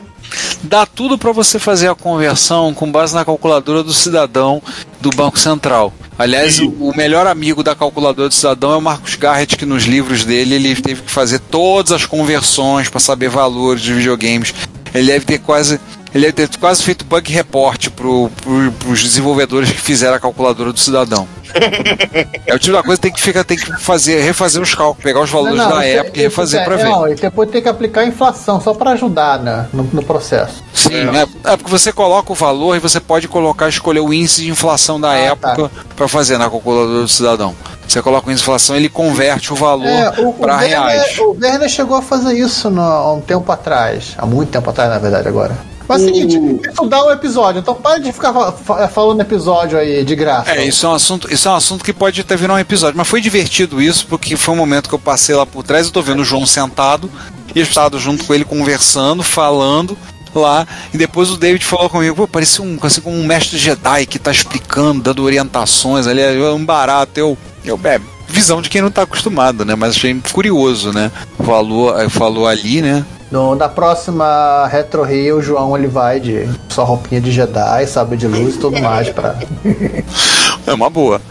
Dá tudo pra você fazer a conversão com base na calculadora do cidadão do Banco Central. Aliás, o, o melhor amigo da calculadora do cidadão é o Marcos Garrett, que nos livros dele ele teve que fazer todas as conversões para saber valores de videogames. Ele deve ter quase ele ter quase feito bug report pro, pro, pros desenvolvedores que fizeram a calculadora do cidadão. É o tipo da coisa que tem que ficar, tem que fazer, refazer os cálculos, pegar os valores da isso- época e refazer é, para ver. Não, e depois tem que aplicar a inflação só para ajudar né, no, no processo. Sim, é. é porque você coloca o valor e você pode colocar, escolher o índice de inflação da Ah, época para fazer na calculadora do cidadão. Você coloca o índice de inflação, ele converte o valor É, para reais. O Werner chegou a fazer isso no- há um tempo atrás. Há muito tempo atrás, na verdade, agora. Mas é o seguinte, isso dá um episódio, então para de ficar fa- fa- falando episódio aí de graça. É, isso é um assunto, isso é um assunto que pode até virar um episódio, mas foi divertido isso, porque foi um momento que eu passei lá por trás, eu tô vendo o João sentado, e eu estava junto com ele conversando, falando lá, e depois o David falou comigo, pô, parecia um, assim, como um mestre Jedi que tá explicando, dando orientações ali, é um barato, eu, eu é, visão de quem não tá acostumado, né, mas achei curioso, né, falou, falou ali, né, No, na próxima Retro Rio, o João ele vai de sua roupinha de Jedi, sabre de luz e tudo mais pra. É uma boa.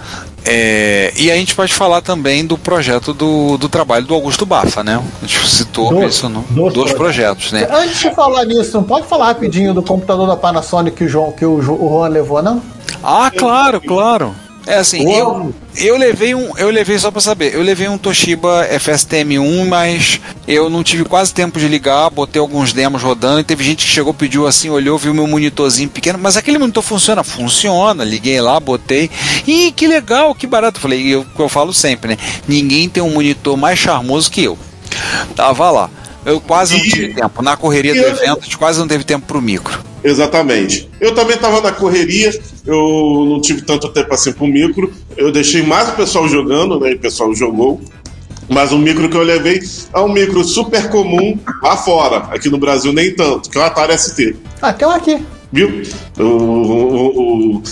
É, e a gente pode falar também do projeto do, do trabalho do Augusto Bafa, né? A gente citou Dos- isso, não? dos Dois projetos, né? Antes de falar nisso, não pode falar rapidinho do computador da Panasonic que o João que o, o Juan levou, não? Ah, claro, claro. É assim, eu, eu levei um, eu levei só pra saber, eu levei um Toshiba FSTM1, mas eu não tive quase tempo de ligar, botei alguns demos rodando e teve gente que chegou, pediu assim, olhou, viu meu monitorzinho pequeno, mas aquele monitor funciona? Funciona, liguei lá, botei, e que legal, que barato. Falei, eu, eu falo sempre, né? Ninguém tem um monitor mais charmoso que eu. Tava lá. Eu quase não tive tempo. Na correria do evento, a gente quase não teve tempo pro micro. Exatamente. Eu também estava na correria, eu não tive tanto tempo assim pro micro. Eu deixei mais o pessoal jogando, né? O pessoal jogou. Mas o micro que eu levei é um micro super comum lá fora. Aqui no Brasil nem tanto, que é o Atari ST. Ah, tem um aqui. Viu? O, o,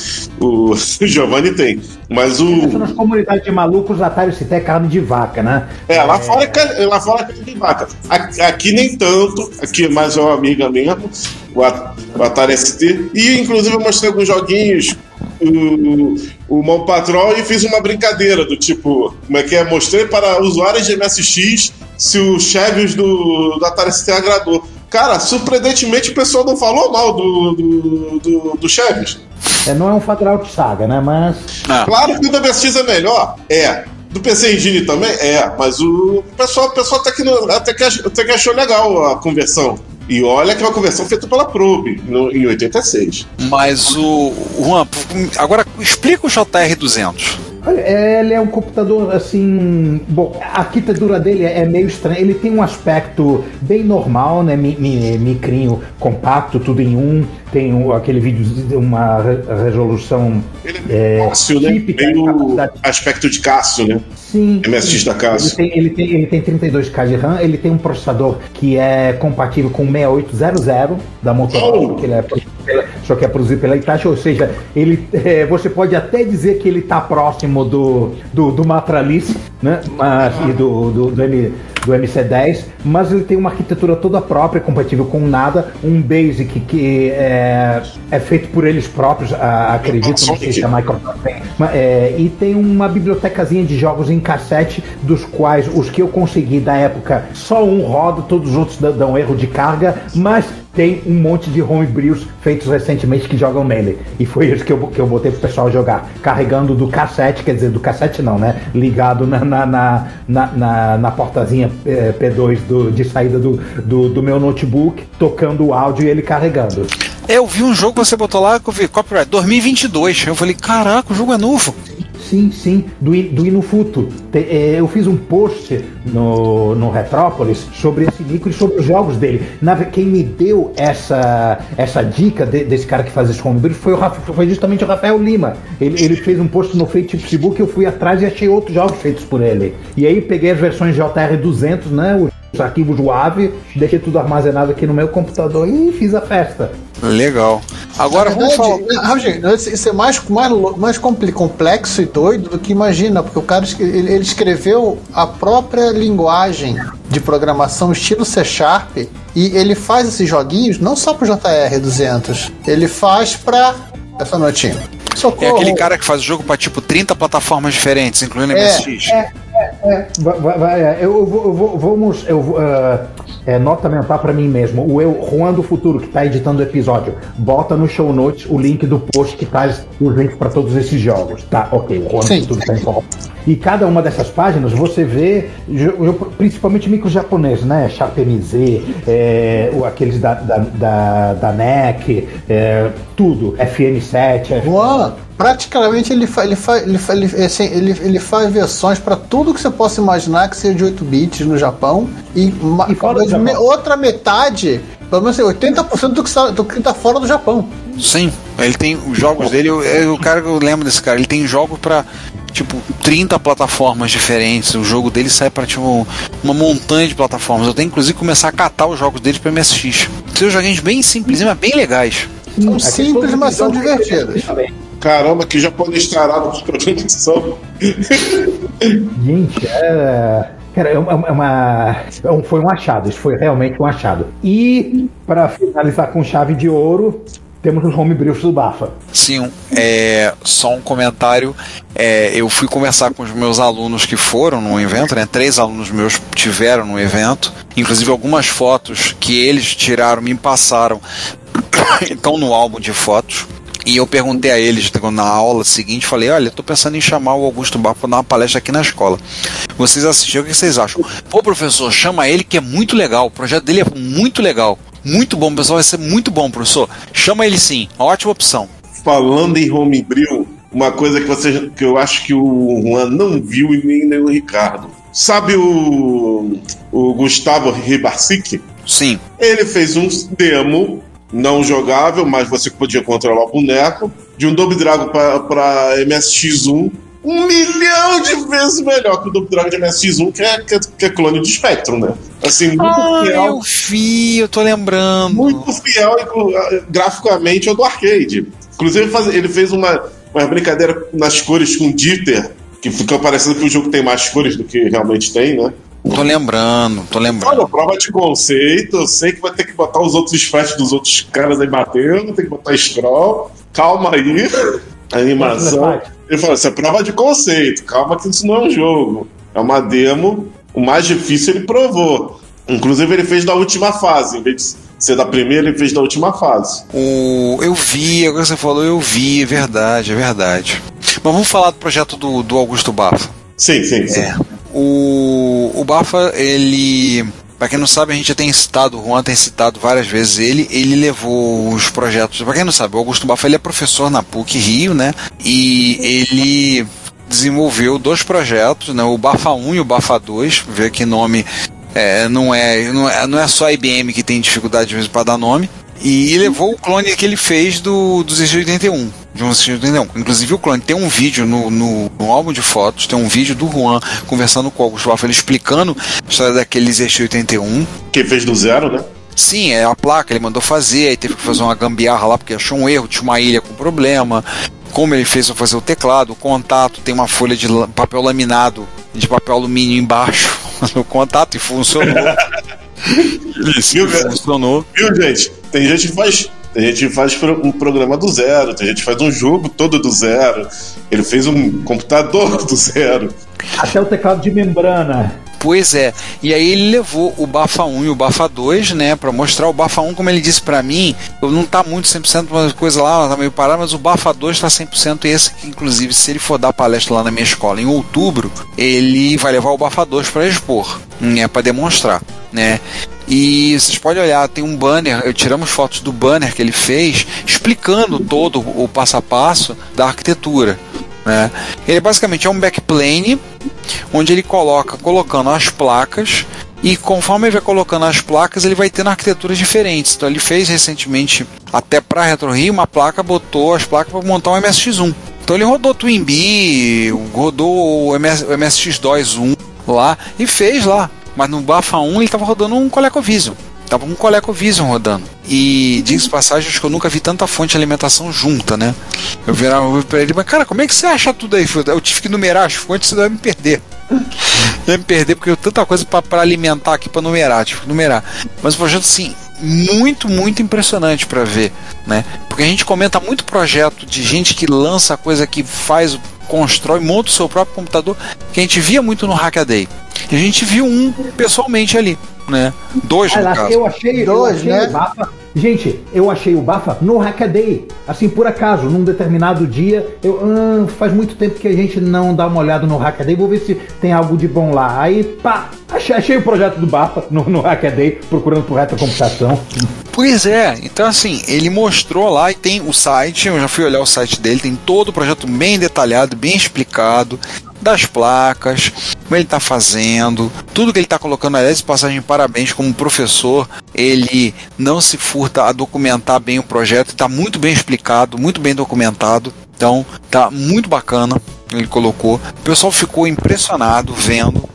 o, o, Giovanni tem. Mas o. Nas comunidades de malucos, Atari ST é carne de vaca, né? É, lá fora é lá fora é carne de vaca. Aqui, aqui nem tanto, aqui é mais uma amiga mesmo, o Atari ST. E inclusive eu mostrei alguns joguinhos o, o Mão Patrol e fiz uma brincadeira do tipo, como é que é? Mostrei para usuários de MSX se o Chevios do, do Atari ST agradou. Cara, surpreendentemente o pessoal não falou mal do, do, do, do Chevios. É, não é um Fatal Saga, né? Mas. Ah, Claro que o da MSX é melhor, é. Do PC Engine também é, mas o pessoal, o pessoal até, que, até, que, até que achou legal a conversão. E olha que é uma conversão feita pela Probe no- em 86. mas o Juan, agora explica o JR200. Olha, ele é um computador assim. Bom, a arquitetura dele é meio estranha. Ele tem um aspecto bem normal, né? Mi, mi, micrinho, compacto, tudo em um. Tem um- aquele vídeo, uma re- resolução. Ele é É, Cássio, né? típica, Meio capacidade- aspecto de Cássio, né? Sim. MSX da Cássio. Ele tem, ele, tem, ele tem 32K de RAM, ele tem um processador que é compatível com o 6800 da Motorola, Oh. que ele é pela- só que é produzido pela Hitachi, ou seja, ele, é, você pode até dizer que ele está próximo do, do, do Matralice né? mas, e do, do, do, M, do MC10, mas ele tem uma arquitetura toda própria, compatível com nada, um Basic que é, é feito por eles próprios, a- acredito, não sei se a Microsoft tem, é, e tem uma bibliotecazinha de jogos em cassete, dos quais os que eu consegui da época, só um roda, todos os outros dão erro de carga, mas tem um monte de homebrews feitos recentemente que jogam nele. E foi isso que eu, que eu botei pro pessoal jogar. Carregando do cassete, quer dizer, do cassete não, né? Ligado na, na, na, na, na- portazinha eh, P2 do- de saída do, do, do meu notebook, tocando o áudio e ele carregando. É, Eu vi um jogo que você botou lá que eu vi, copyright 2022. Eu falei, caraca, o jogo é novo. Sim, sim, do, do Inufuto. Eh, eu fiz um post no, no Retrópolis sobre esse micro e sobre os jogos dele. Na, quem me deu essa, essa dica de- desse cara que faz esse homebrew foi, foi justamente o Rafael Lima. Ele, ele fez um post no Facebook, eu fui atrás e achei outros jogos feitos por ele. E aí peguei as versões JR200, né, os arquivos WAV, deixei tudo armazenado aqui no meu computador e fiz a festa. Legal. Agora Na vamos falar. verdade, né, Rogério, isso é mais, mais, mais complexo e doido do que imagina, porque o cara ele, ele escreveu a própria linguagem de programação estilo C Sharp e ele faz esses joguinhos não só pro JR200, ele faz pra. Essa notinha. É Socorro. aquele cara que faz o jogo pra tipo 30 plataformas diferentes, incluindo É, MSX. Vai, vai- vai, é, eu, eu vou, eu vou- vamos, eu ah, é, nota mental pra mim mesmo. O eu, Juan do Futuro, que tá editando o episódio, bota no show notes o link do post que traz os links pra todos esses jogos. Tá, ok, o Juan do Sim. Futuro tá informado. E cada uma dessas páginas você vê, principalmente micro japonês, né? MZ, é, o- aqueles da, da, da, da NEC, é, tudo, FN7. Juan, praticamente ele, fa, ele, fa, ele, fa, ele, assim, ele, ele faz versões para tudo que você possa imaginar que seja de 8 bits no Japão e, E fora Japão. outra metade, pelo menos assim, 80% do que está do que tá fora do Japão. Sim, ele tem os jogos dele. eu- é o cara que eu lembro desse cara. Ele tem jogos pra tipo 30 plataformas diferentes. O jogo dele sai pra tipo uma montanha de plataformas. Eu tenho inclusive que começar a catar os jogos dele pra MSX. São joguinhos bem simples, mas bem legais. São simples, mas são divertidos. Caramba, que japonês tarado de programação. Gente, é. Cara, é uma, é uma- é um- foi um achado, isso foi realmente um achado. E, para finalizar com chave de ouro, temos os homebrews do Bafa. Sim, é, só um comentário. É, eu fui conversar com os meus alunos que foram no evento, né? Três alunos meus tiveram no evento. Inclusive algumas fotos que eles tiraram me passaram. Estão no álbum de fotos. E eu perguntei a eles na aula seguinte, falei, olha, tô pensando em chamar o Augusto Bar para dar uma palestra aqui na escola. Vocês assistiram, o que vocês acham? Pô, professor, chama ele que é muito legal. O projeto dele é muito legal. Muito bom, pessoal, vai ser muito bom, professor. Chama ele sim, ótima opção. Falando em homebrew, uma coisa que, você, que eu acho que o Juan não viu e nem, nem o Ricardo. Sabe o, o Gustavo Ribarsic? Sim. Ele fez um demo não jogável, mas você podia controlar o boneco, de um Double Dragon para MSX1. Um milhão de vezes melhor que o Double Dragon de MSX1, que é, que é, que é clone de Spectrum, né? Assim, muito Ah, fiel. eu vi, eu tô lembrando. Muito fiel inclu- graficamente ao do arcade. Inclusive, faz- ele fez uma, uma brincadeira nas cores com Dieter, que fica parecendo que o jogo tem mais cores do que realmente tem, né? Tô lembrando, tô lembrando. Olha, prova de conceito, eu sei que vai ter que botar os outros flash dos outros caras aí batendo, tem que botar scroll. Calma aí. A animação. Ele falou: isso é prova de conceito. Calma, que isso não é um jogo. É uma demo. O mais difícil ele provou. Inclusive, ele fez da última fase. Em vez de ser da primeira, ele fez da última fase. O, eu vi, agora você falou, eu vi, é verdade, é verdade. Mas vamos falar do projeto do, do Augusto Bafa. Sim, sim, sim. É. O, o Bafa, ele. Pra quem não sabe, a gente já tem citado, o Juan tem citado várias vezes ele. Ele levou os projetos. Pra quem não sabe, o Augusto Bafa ele é professor na PUC Rio, né? E ele desenvolveu dois projetos, né? O Bafa 1 e o Bafa 2. Ver que nome é, não, é, não é não é só a IBM que tem dificuldade mesmo para dar nome. E levou o clone que ele fez do, do Z81, de um Z81. Inclusive o clone tem um vídeo no, no, no, álbum de fotos, tem um vídeo do Juan conversando com o Augusto Waffle, explicando a história daquele Z81. Que fez do zero, né? Sim, é a placa, ele mandou fazer, aí teve que fazer uma gambiarra lá porque achou um erro, tinha uma ilha com problema. Como ele fez para fazer o teclado, o contato tem uma folha de papel laminado, de papel alumínio embaixo no contato e funcionou. Isso, viu, funcionou. Viu, gente? Tem gente que faz. Tem gente que faz um programa do zero, tem gente que faz um jogo todo do zero. Ele fez um computador do zero. Até o teclado de membrana. Pois é. E aí ele levou o Bafa 1 e o Bafa 2, né, para mostrar o Bafa 1, como ele disse para mim, não tá muito 100% uma coisa lá, tá meio parado, mas o Bafa 2 tá 100% e esse que inclusive se ele for dar palestra lá na minha escola em outubro, ele vai levar o Bafa 2 para expor, né, para demonstrar, né? E vocês podem olhar, tem um banner, eu tiramos fotos do banner que ele fez, explicando todo o passo a passo da arquitetura. Né? Ele basicamente é um backplane onde ele coloca colocando as placas e conforme ele vai colocando as placas, ele vai tendo arquiteturas diferentes. Então ele fez recentemente, até para RetroRio, uma placa, botou as placas para montar um MSX1. Então ele rodou Twin rodou o, MS, o MSX2 1 lá e fez lá. Mas no Bafa 1 ele estava rodando um ColecoVision. Tava um ColecoVision rodando. E diz passagem, acho que eu nunca vi tanta fonte de alimentação junta, né? Eu virava pra ele, mas cara, como é que você acha tudo aí? Eu tive que numerar as fontes, você vai me perder. vai me perder porque eu tenho tanta coisa para alimentar aqui para numerar, que numerar. Mas o projeto, assim, muito, muito impressionante para ver, né? Porque a gente comenta muito projeto de gente que lança coisa que faz, constrói, monta o seu próprio computador, que a gente via muito no Hackaday. E a gente viu um pessoalmente ali né? Dois, no caso. Eu achei, Dois, eu achei né? o Bafa. Gente, eu achei o Bafa no Hackaday. Assim, por acaso, num determinado dia, eu hum, faz muito tempo que a gente não dá uma olhada no Hackaday, vou ver se tem algo de bom lá. Aí, pá, achei, achei o projeto do Bafa no, no Hackaday, procurando por retrocomputação. Pois é, então assim, ele mostrou lá e tem o site, eu já fui olhar o site dele, tem todo o projeto bem detalhado, bem explicado das placas, como ele está fazendo, tudo que ele está colocando. Aliás, passagem parabéns como professor, ele não se furta a documentar bem o projeto, está muito bem explicado, muito bem documentado. Então, tá muito bacana. Ele colocou. O pessoal ficou impressionado vendo.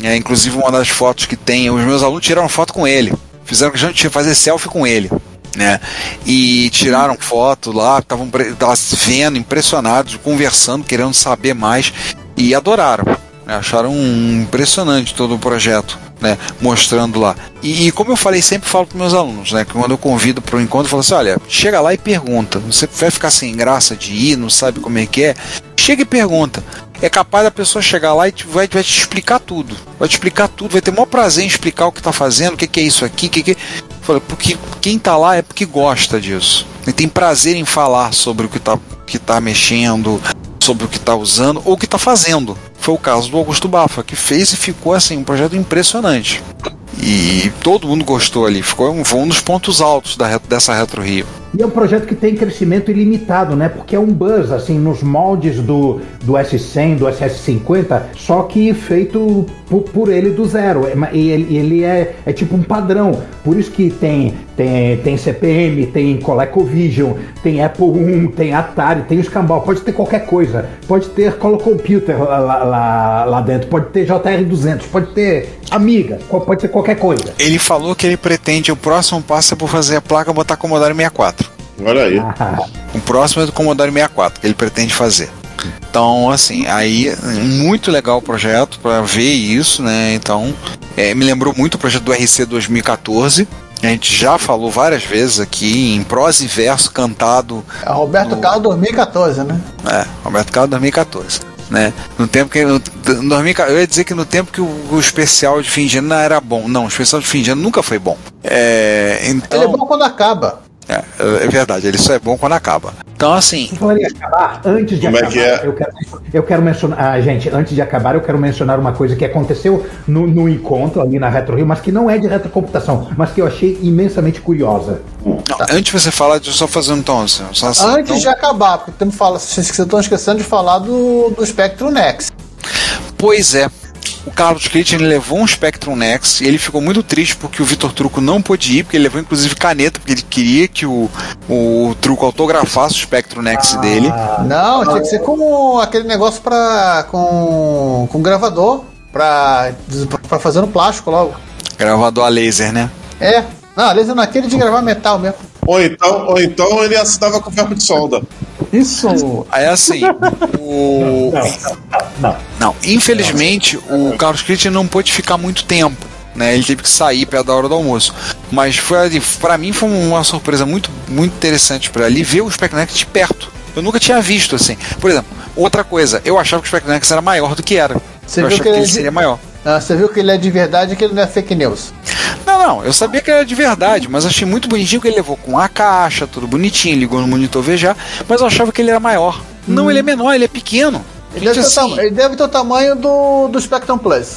É, inclusive, uma das fotos que tem, os meus alunos tiraram foto com ele. Fizeram que a gente fazer selfie com ele né? E tiraram foto lá, estavam vendo, impressionados, conversando, querendo saber mais e adoraram. Né? Acharam impressionante todo o projeto, né? Mostrando lá. E, e, como eu falei, sempre falo para meus alunos, né? Que quando eu convido para o encontro, eu falo assim: olha, chega lá e pergunta. Você vai ficar sem graça de ir, não sabe como é que é? Chega e pergunta. É capaz da pessoa chegar lá e vai, vai te explicar tudo. Vai te explicar tudo, vai ter o maior prazer em explicar o que está fazendo, o que, que é isso aqui, o que, que. Porque quem está lá é porque gosta disso. E tem prazer em falar sobre o que está que tá mexendo, sobre o que está usando ou o que está fazendo. Foi o caso do Augusto Bafa, que fez e ficou assim um projeto impressionante. E todo mundo gostou ali. Ficou um, um dos pontos altos da, dessa Retro Rio. E é um projeto que tem crescimento ilimitado, né? Porque é um buzz, assim, nos moldes do, do S100, do SS50, só que feito por, por ele do zero. E ele, ele é, é tipo um padrão. Por isso que tem, tem, tem CPM, tem ColecoVision, tem Apple I, tem Atari, tem o Scambau. Pode ter qualquer coisa. Pode ter Colocomputer lá, lá, lá dentro. Pode ter JR200. Pode ter Amiga. Pode ter qualquer coisa. Ele falou que ele pretende, o próximo passo é por fazer a placa botar Commodore 64. Olha aí. O próximo é do Commodore 64 que ele pretende fazer. Então, assim, aí muito legal o projeto para ver isso, né? Então, é, me lembrou muito o projeto do RC 2014, A gente já falou várias vezes aqui em prosa e verso cantado. É Roberto No- Carlos 2014, né? É, Roberto Carlos 2014. Né? No tempo que. No, no 2014 eu ia dizer que no tempo que o, o especial de fim de ano não era bom. Não, o especial de fim de ano nunca foi bom. É, então. Ele é bom quando acaba. É, é verdade, ele só é bom quando acaba. Então, assim, em acabar, antes de Como é acabar, que é? eu, quero, eu quero mencionar. Ah, gente, antes de acabar, eu quero mencionar uma coisa que aconteceu no, no encontro ali na Retro Rio, mas que não é de retrocomputação, mas que eu achei imensamente curiosa. não, antes de você falar, deixa eu só fazer um tom. Assim, só assim, Antes então- de acabar, porque temos fala, vocês estão esquecendo de falar do, do Spectrum Next. Pois é. O Carlos Cleiton levou um Spectrum Next e ele ficou muito triste porque o Vitor Truco não pôde ir, porque ele levou inclusive caneta, porque ele queria que o, o Truco autografasse o Spectrum Next dele. Não, tinha que ser com aquele negócio pra. com. com gravador. Pra, pra fazer no plástico logo. Gravador a laser, né? É. Não, aliás, não é aquele de gravar metal mesmo. Ou então, ou então ele assinava com ferro de solda. Isso. Aí assim, o. Não. Não, infelizmente o Carlos Cleiton não pôde ficar muito tempo. Né, ele teve que sair perto da hora do almoço. Mas foi pra mim foi uma surpresa muito, muito interessante para ali ver o Spectrum Next de perto. Eu nunca tinha visto assim. Por exemplo, outra coisa, eu achava que o Spectrum Next era maior do que era. Você eu achava que que ele é seria maior. Ah, você viu que ele é de verdade e que ele não é fake news. Não, não, eu sabia que era de verdade, mas achei muito bonitinho que ele levou com a caixa, tudo bonitinho, ligou no monitor VGA, mas eu achava que ele era maior. Não, ele é menor, ele é pequeno. Ele deve, ter o assim, tam- ele deve ter o tamanho do, do Spectrum Plus.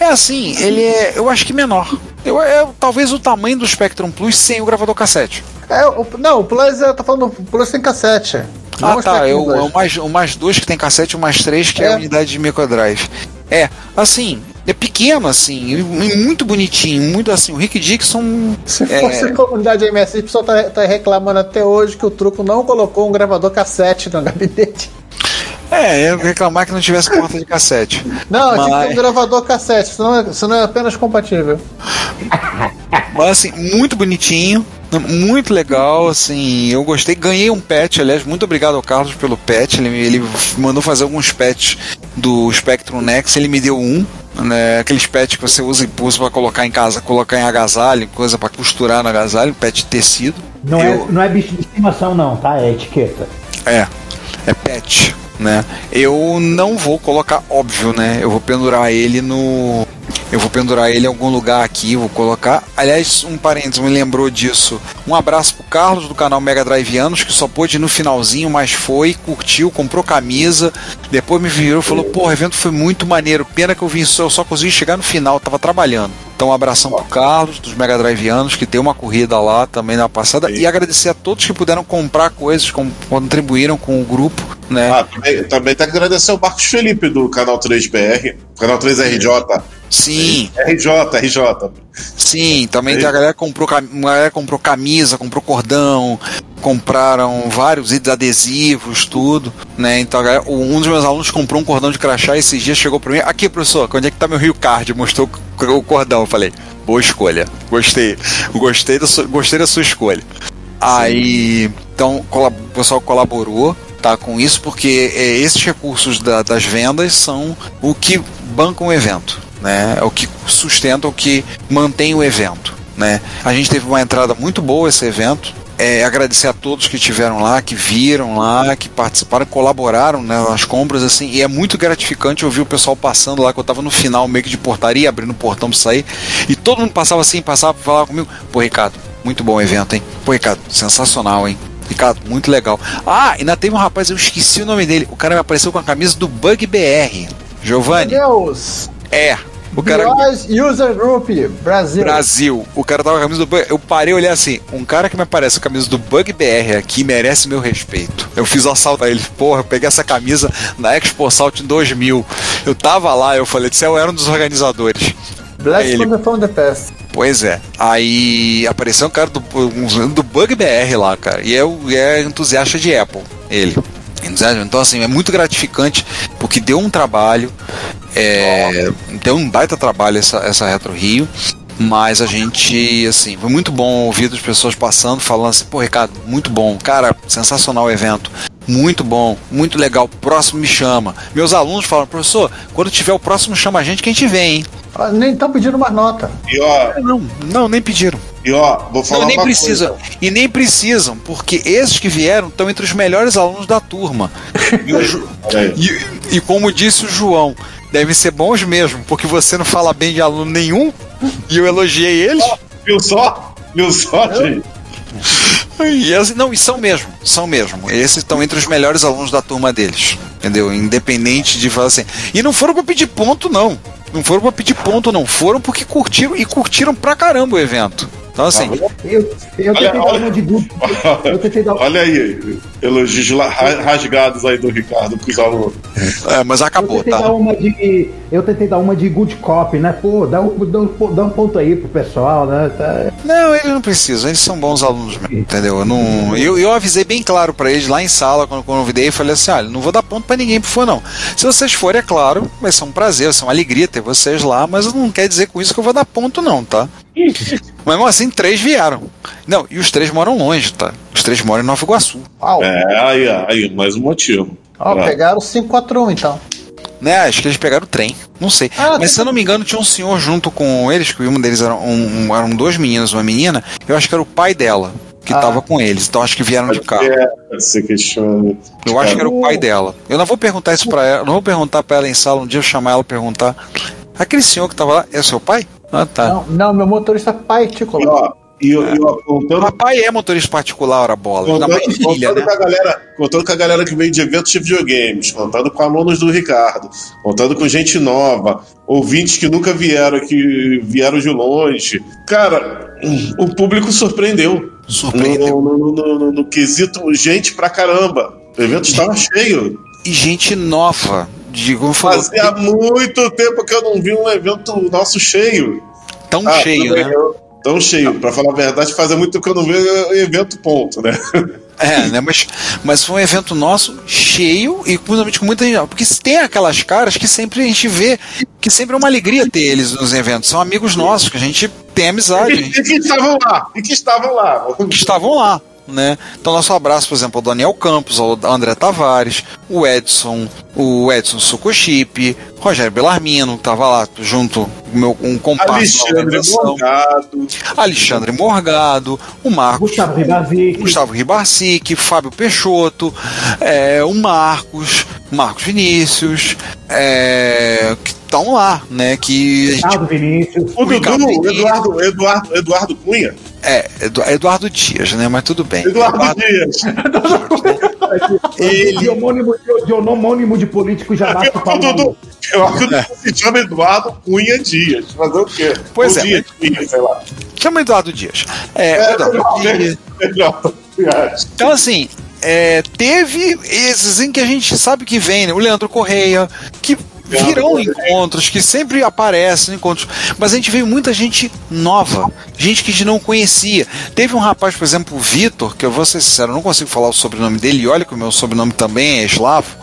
é assim, ele é, eu acho que menor. Eu, é talvez o tamanho do Spectrum Plus sem o gravador cassete. É, o, não, o Plus, eu tô falando, o Plus tem cassete. Ah, o tá. Spectrum Eu, Plus. é o, mais, o mais dois que tem cassete e o mais três que é, É. a unidade de microdrive. É, assim, é pequeno, assim, e muito bonitinho, muito assim. O Rick Dixon. Se é, fosse comunidade MS, o pessoal tá, tá reclamando até hoje que o truco não colocou um gravador cassete no gabinete. É, eu reclamar que não tivesse porta de cassete. Não, tinha que ter Mas- um gravador cassete, senão é, senão é apenas compatível. Mas assim, muito bonitinho, muito legal, assim, eu gostei, ganhei um patch, aliás, muito obrigado ao Carlos pelo patch, ele, ele mandou fazer alguns patches do Spectrum Next, ele me deu um, né, aqueles patches que você usa e usa para colocar em casa, colocar em agasalho, coisa para costurar no agasalho, patch de tecido. Não, Eu- é, não é bicho de estimação, não, tá? É etiqueta. É, é patch, né? Eu não vou colocar, óbvio, né? Eu vou pendurar ele no. Eu vou pendurar ele em algum lugar aqui, vou colocar. Aliás, um parênteses me lembrou disso. Um abraço pro Carlos do canal Mega Driveanos, que só pôde ir no finalzinho, mas foi, curtiu, comprou camisa. Depois me virou e falou: Pô, o evento foi muito maneiro. Pena que eu vim só, eu só consegui chegar no final, tava trabalhando. Então, um abração pro Carlos, dos Mega Driveanos, que tem uma corrida lá também na passada. E agradecer a todos que puderam comprar coisas, contribuíram com o grupo, né? Ah, também, também tem que agradecer o Marcos Felipe do canal 3BR, canal 3RJ. Sim, RJ, RJ. sim, também tem a galera que comprou, a galera comprou camisa, comprou cordão, compraram vários itens adesivos, tudo, né? Então galera- um dos meus alunos comprou um cordão de crachá esses dias, chegou pra mim, aqui professor, onde é que tá meu Rio Card? Mostrou o cordão, eu falei, boa escolha, gostei, gostei da sua, gostei da sua escolha. Aí, então, o pessoal colaborou, tá, com isso, porque é, esses recursos da- das vendas são o que bancam o evento, né? É o que sustenta, o que mantém o evento, né? A gente teve uma entrada muito boa esse evento. É, agradecer a todos que estiveram lá, que viram lá, que participaram, colaboraram né, nas compras, assim, e é muito gratificante ouvir o pessoal passando lá, que eu tava no final meio que de portaria, abrindo o portão pra sair, e todo mundo passava assim, passava pra falar comigo, pô, Ricardo, muito bom evento, hein? Pô, Ricardo, sensacional, hein? Ricardo, muito legal. Ah, ainda teve um rapaz, eu esqueci o nome dele. O cara me apareceu com a camisa do Bug BR. Giovanni? Deus! É. O cara. Bios User Group Brasil. Brasil. O cara tava com a camisa do Bug. Eu parei e olhei assim: um cara que me aparece com a camisa do Bug BR aqui merece meu respeito. Eu fiz o assalto a ele. Porra, eu peguei essa camisa na Expo Salt em 2000. Eu tava lá, eu falei: eu era um dos organizadores. Blast Ele- from the Past. Pois é. Aí apareceu um cara do, um, do Bug BR lá, cara. E é, é entusiasta de Apple, ele. Entusiasta. Então, assim, é muito gratificante, porque deu um trabalho, é, deu um baita trabalho essa, essa Retro Rio. Mas a gente, assim, foi muito bom ouvir as pessoas passando, falando assim, pô, Ricardo, muito bom, cara, sensacional o evento. Muito bom, muito legal. Próximo me chama. Meus alunos falam, professor, quando tiver o próximo, chama a gente que a gente vem, hein? Ah, Nem estão pedindo mais nota. E ó, Não, não, nem pediram. e ó, vou falar Não, nem uma precisam. coisa. E nem precisam, porque esses que vieram estão entre os melhores alunos da turma. E, o e- e como disse o João, devem ser bons mesmo, porque você não fala bem de aluno nenhum e eu elogiei eles. Viu só? Viu só, gente? E assim, não, e são mesmo, são mesmo. Esses estão entre os melhores alunos da turma deles. Entendeu? Independente de falar assim. E não foram pra pedir ponto, não. Não foram pra pedir ponto, não. Foram porque curtiram e curtiram pra caramba o evento. Então, assim, Eu, eu Olha, tentei dar uma de. Eu tentei dar Olha aí, elogios rasgados aí do Ricardo pros alunos. é, mas Eu acabou, tentei, tá? dar uma de, eu tentei dar uma de good cop, né? Pô, dá um, dá um, dá um ponto aí pro pessoal, né? Tá- Não, eles não precisam, eles são bons alunos mesmo, entendeu? Eu, não, eu, eu avisei bem claro pra eles lá em sala, quando eu convidei, e falei assim: olha, não vou dar ponto pra ninguém por for, não. Se vocês forem, é claro, vai ser um prazer, vai ser uma alegria ter vocês lá, mas não quer dizer com isso que eu vou dar ponto, não, tá? Mas mesmo assim, três vieram. Não, e os três moram longe, tá? Os três moram em Nova Iguaçu. Uau. É, aí, aí, mais um motivo. Ó, Pra- pegaram o 541 então. Né, acho que eles pegaram o trem, não sei. Ah, Mas se eu não me engano, tinha um senhor junto com eles, que um deles era um, um- eram dois meninos, uma menina, eu acho que era o pai dela que Ah. tava com eles, então acho que vieram de carro. É, você questiona. Eu acho que era o pai dela. Eu não vou perguntar isso pra ela, não vou perguntar pra ela em sala, um dia eu chamar ela e perguntar. Aquele senhor que tava lá, é seu pai? Ah, tá. Não, não, meu motorista E, particular. ó, e, eu- e eu apontando Papai é motorista particular, ora bola. Contando, mais filha, contando né? com a galera, contando com a galera que vem de eventos de videogames, contando com alunos do Ricardo, contando com gente nova, ouvintes que nunca vieram, que vieram de longe. Cara, o público surpreendeu. Surpreendeu. No, no- no- no- no quesito gente pra caramba. O evento estava cheio. E gente nova. De, como falou, Fazia muito tempo que eu não vi um evento nosso cheio. tão Ah, cheio, né? Tão cheio. Pra falar a verdade, fazia muito tempo que eu não vi um evento, ponto, né? É, né? Mas, mas foi um evento nosso cheio e principalmente com muita gente. Porque tem aquelas caras que sempre a gente vê que sempre é uma alegria ter eles nos eventos. São amigos nossos, que a gente tem amizade, E, gente e que estavam lá. E que estavam lá. que estavam lá. Né? Então, nosso abraço, por exemplo, ao Daniel Campos, ao André Tavares, o Edson, o Edson Sukochip, Rogério Belarmino, que estava lá junto com meu, um comparsa Alexandre Morgado. Alexandre Morgado, o Marcos Gustavo Ribazic. Gustavo Ribarcic, Fábio Peixoto, é, o Marcos, Marcos Vinícius, é, que estão lá, né? Que gente, Vinícius. O Dudu, Vinícius. Eduardo, Eduardo, Eduardo Cunha. é Edu- Eduardo Dias, né? Mas tudo bem. Eduardo Dias. Ele... De homônimo de, de homônimo de político já basta O falar. Dudu, eu acho que o Dudu se chama Eduardo Cunha Dias. Fazer o quê? Pois Ou é. Dias, sei lá. Chama Eduardo Dias. É, É, Eduardo melhor, Dias. Então, assim, é, teve esses em que a gente sabe que vem, né? O Leandro Correia, que virão encontros, que sempre aparecem em encontros, mas a gente veio muita gente nova, gente que a gente não conhecia. Teve um rapaz, por exemplo, o Vitor, que eu vou ser sincero, não consigo falar o sobrenome dele, e olha que o meu sobrenome também é eslavo,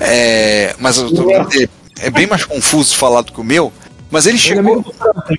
é, mas o sobrenome dele é bem mais confuso de falar do que o meu. Mas ele Ele é chegou.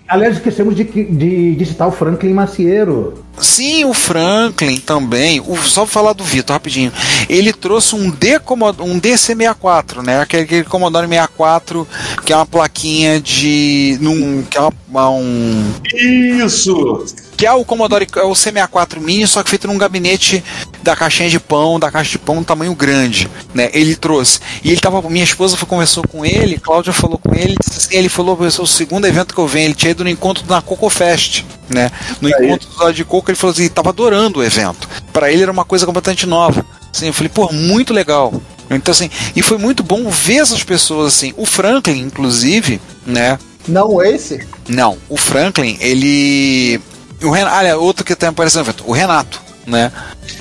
Aliás, esquecemos de, de, de citar o Franklin Macieiro. Sim, o Franklin também. O, só pra falar do Vitor rapidinho. Ele trouxe um, D um DC64, né? Aquele, aquele Commodore 64, que é uma plaquinha de. Num, que é uma- uma- um. Isso! Que é o Commodore, é o C64 Mini, só que feito num gabinete da caixinha de pão, da caixa de pão, tamanho grande, né? Ele trouxe. E ele tava, minha esposa foi, conversou com ele, Cláudia falou com ele, disse assim, ele falou, esse é o segundo evento que eu venho, ele tinha ido no encontro da Coco Fest, né? No encontro do de Coco, ele falou assim, tava adorando o evento. Para ele era uma coisa completamente nova. Assim, eu falei, pô, muito legal. Então, assim, e foi muito bom ver essas pessoas assim. O Franklin, inclusive, né? Não Ace? Não, o Franklin, ele. O Renato, olha, outro que também apareceu no evento, o Renato, né?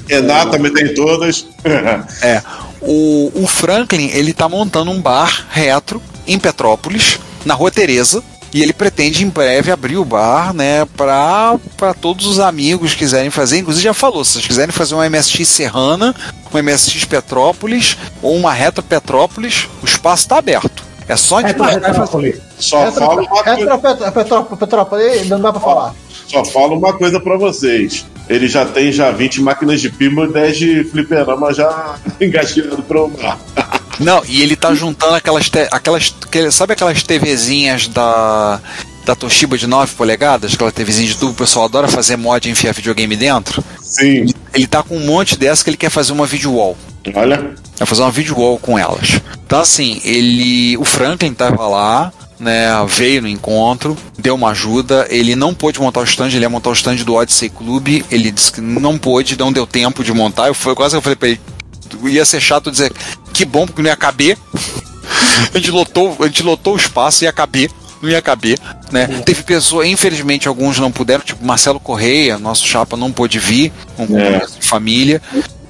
Renato também tem todas. É. O, o Franklin, ele tá montando um bar retro em Petrópolis, na Rua Tereza. E ele pretende em breve abrir o bar, né, para todos os amigos que quiserem fazer. Inclusive já falou, se vocês quiserem fazer uma MSX Serrana, uma MSX Petrópolis ou uma Retro Petrópolis, o espaço está aberto. É só É, de para Petrópolis. Só coisa. Retro Petrópolis, não dá pra falar. Só falo uma coisa pra vocês. ele já tem já 20 máquinas de pinball e 10 de fliperama já engatilhado para o mar. Não, e ele tá juntando aquelas. Aquelas sabe aquelas TVzinhas da. Da Toshiba de 9 polegadas, aquela TVzinha de tubo, o pessoal adora fazer mod e enfiar videogame dentro. Sim. Ele tá com um monte dessa que ele quer fazer uma video wall. Olha. Vai fazer uma video wall com elas. Então assim, ele. O Franklin tava lá, né? Veio no encontro, deu uma ajuda. Ele não pôde montar o stand, ele ia montar o stand do Odyssey Club. Ele disse que não pôde, não deu tempo de montar. Eu foi quase que eu falei pra ele. Ia ser chato dizer que bom, porque não ia caber. a, gente lotou, a gente lotou o espaço, ia caber. Não ia caber, né? Teve pessoas, infelizmente, alguns não puderam, tipo Marcelo Correia, nosso chapa, não pôde vir, com de família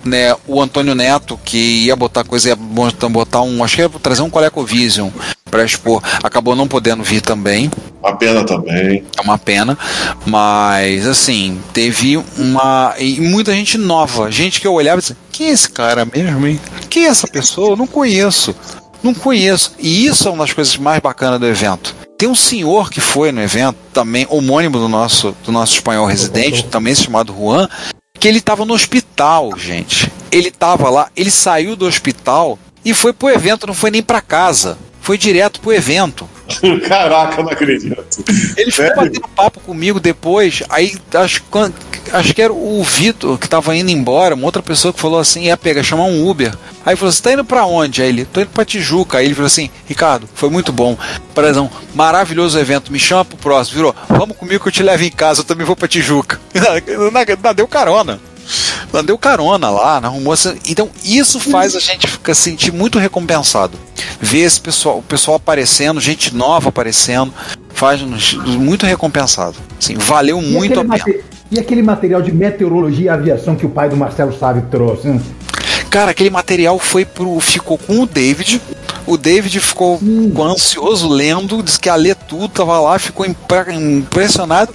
né, o Antônio Neto, que ia botar coisa, ia botar, um, acho que ia trazer um ColecoVision para expor, acabou não podendo vir também. Uma pena também. É uma pena, mas assim, teve uma. E muita gente nova, gente que eu olhava e dizia: quem é esse cara mesmo, hein? Quem é essa pessoa? Eu não conheço. Não conheço. E isso é uma das coisas mais bacanas do evento. Tem um senhor que foi no evento, também homônimo do nosso, do nosso espanhol residente, também chamado Juan, que ele estava no hospital, gente. Ele estava lá, ele saiu do hospital e foi pro evento, não foi nem para casa. Foi direto pro evento. Caraca, não acredito. Ele ficou batendo papo comigo depois. Aí acho, quan- acho que era o Vitor que tava indo embora, uma outra pessoa que falou assim: ia pegar, chamar um Uber. Aí falou: Você tá indo pra onde? Aí ele: Tô indo pra Tijuca. Aí ele falou assim: Ricardo, foi muito bom. Parazão, maravilhoso evento. Me chama pro próximo. Virou: Vamos comigo que eu te levo em casa. Eu também vou pra Tijuca. Não deu carona. Não deu carona lá, não arrumou. Então isso faz a gente ficar sentir muito recompensado. Ver esse pessoal, o pessoal aparecendo, gente nova aparecendo, faz nos muito recompensado. Sim, valeu muito a pena. E aquele material de meteorologia e aviação que o pai do Marcelo Sábio trouxe? hein? Cara, aquele material foi pro. ficou com o David. O David ficou, ficou ansioso lendo, disse que ia ler tudo, tava lá, ficou impre- impressionado.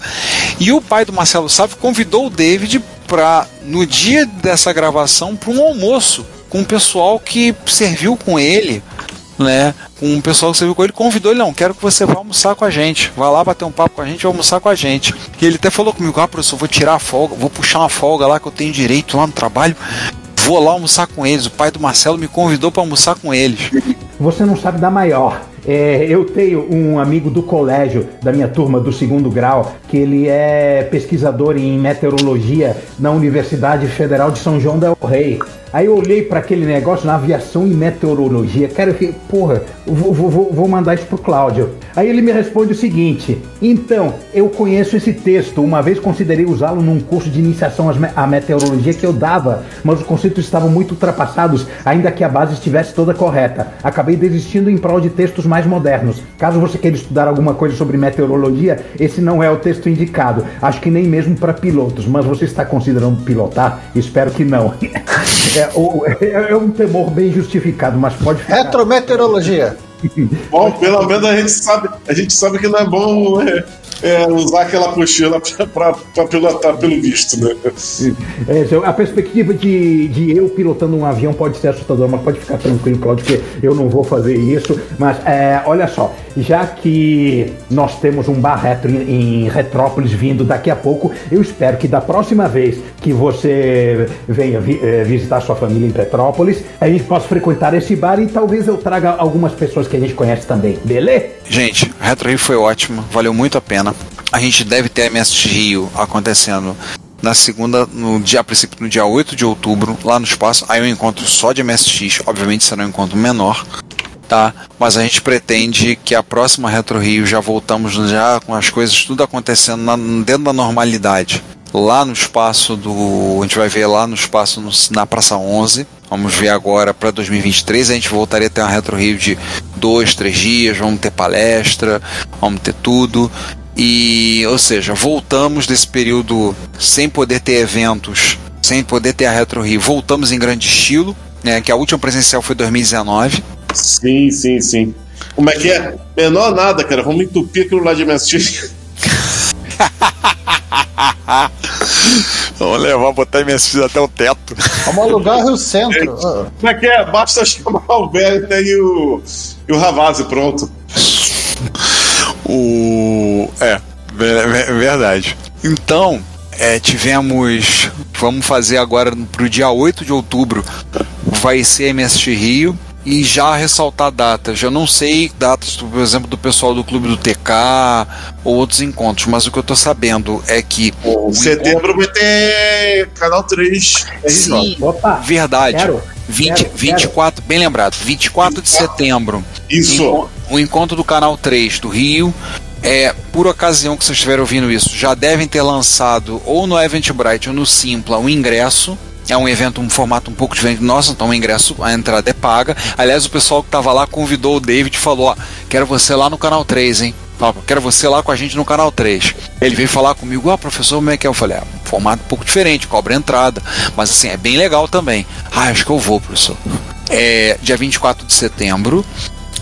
E o pai do Marcelo Sábio convidou o David para no dia dessa gravação para um almoço com o pessoal que serviu com ele, né? Com o pessoal que serviu com ele, convidou ele, não, quero que você vá almoçar com a gente. Vá lá bater um papo com a gente, vai almoçar com a gente. E ele até falou comigo, ah, professor, vou tirar a folga, vou puxar uma folga lá que eu tenho direito lá no trabalho. Vou lá almoçar com eles. O pai do Marcelo me convidou para almoçar com eles. Você não sabe da maior. É, eu tenho um amigo do colégio, da minha turma do segundo grau, que ele é pesquisador em meteorologia na Universidade Federal de São João del Rei. Aí eu olhei para aquele negócio na aviação e meteorologia. Cara, eu fiquei, porra, vou, vou- vou- mandar isso pro Cláudio. Aí ele me responde o seguinte: então, eu conheço esse texto. Uma vez considerei usá-lo num curso de iniciação à meteorologia que eu dava, mas os conceitos estavam muito ultrapassados, ainda que a base estivesse toda correta. Acabei desistindo em prol de textos mais modernos. Caso você queira estudar alguma coisa sobre meteorologia, esse não é o texto indicado. Acho que nem mesmo para pilotos, mas você está considerando pilotar? Espero que não. É, o- é- é um temor bem justificado, mas pode ficar. Retrometeorologia. Bom, pelo menos a gente sabe, a gente sabe que não é bom é, é, usar aquela apostila para pilotar pelo visto, né? É, a perspectiva de, de eu pilotando um avião pode ser assustadora, mas pode ficar tranquilo, Claudio, que eu não vou fazer isso. Mas é, olha só, já que nós temos um bar retro em, em Retrópolis vindo daqui a pouco, eu espero que da próxima vez que você venha vi- eh, visitar sua família em Petrópolis, a gente possa frequentar esse bar e talvez eu traga algumas pessoas que a gente conhece também, beleza? Gente, a Retro Rio foi ótima, valeu muito a pena. A gente deve ter a MSX Rio acontecendo na segunda, no dia, a princípio no dia 8 de outubro, lá no espaço. Aí um encontro só de MSX, obviamente será um encontro menor, tá? Mas a gente pretende que a próxima Retro Rio já voltamos já com as coisas tudo acontecendo na- dentro da normalidade. Lá no espaço do. A gente vai ver lá no espaço no- na Praça 11. Vamos ver agora para 2023. A gente voltaria a ter uma Retro Rio de dois, três dias. Vamos ter palestra, vamos ter tudo. E, ou seja, voltamos desse período sem poder ter eventos, sem poder ter a Retro Rio. Voltamos em grande estilo, né? Que a última presencial foi 2019. Sim, sim, sim. Como é que é? Menor nada, cara. Vamos entupir aquilo lá de MSX. Vamos levar, botar MSX até o teto. Vamos alugar Rio Centro. Como é que é? Basta chamar o velho e o, e o Ravazzi, pronto. O. É, ve- ve- verdade. Então, é, tivemos. Vamos fazer agora pro dia 8 de outubro. Vai ser MST Rio. E já ressaltar datas. Eu não sei datas, por exemplo, do pessoal do Clube do TK ou outros encontros, mas o que eu tô sabendo é que. Em setembro vai ter Canal 3 Sim, Opa, verdade. quero, 20, quero, 24, bem lembrado, 24 de setembro. Isso. O encontro do canal 3 do Rio. É, por ocasião que vocês estiverem ouvindo isso, já devem ter lançado ou no Eventbrite ou no Simpla um ingresso. É um evento, um formato um pouco diferente do nosso, então o ingresso, a entrada é paga. Aliás, o pessoal que estava lá convidou o David e falou: Ó, quero você lá no canal 3, hein? Fala, Quero você lá com a gente no canal 3. Ele veio falar comigo, ah, professor, como é que é? Eu falei, um formato um pouco diferente, cobra entrada. Mas assim, é bem legal também. Ah, acho que eu vou, professor. É, dia 24 de setembro,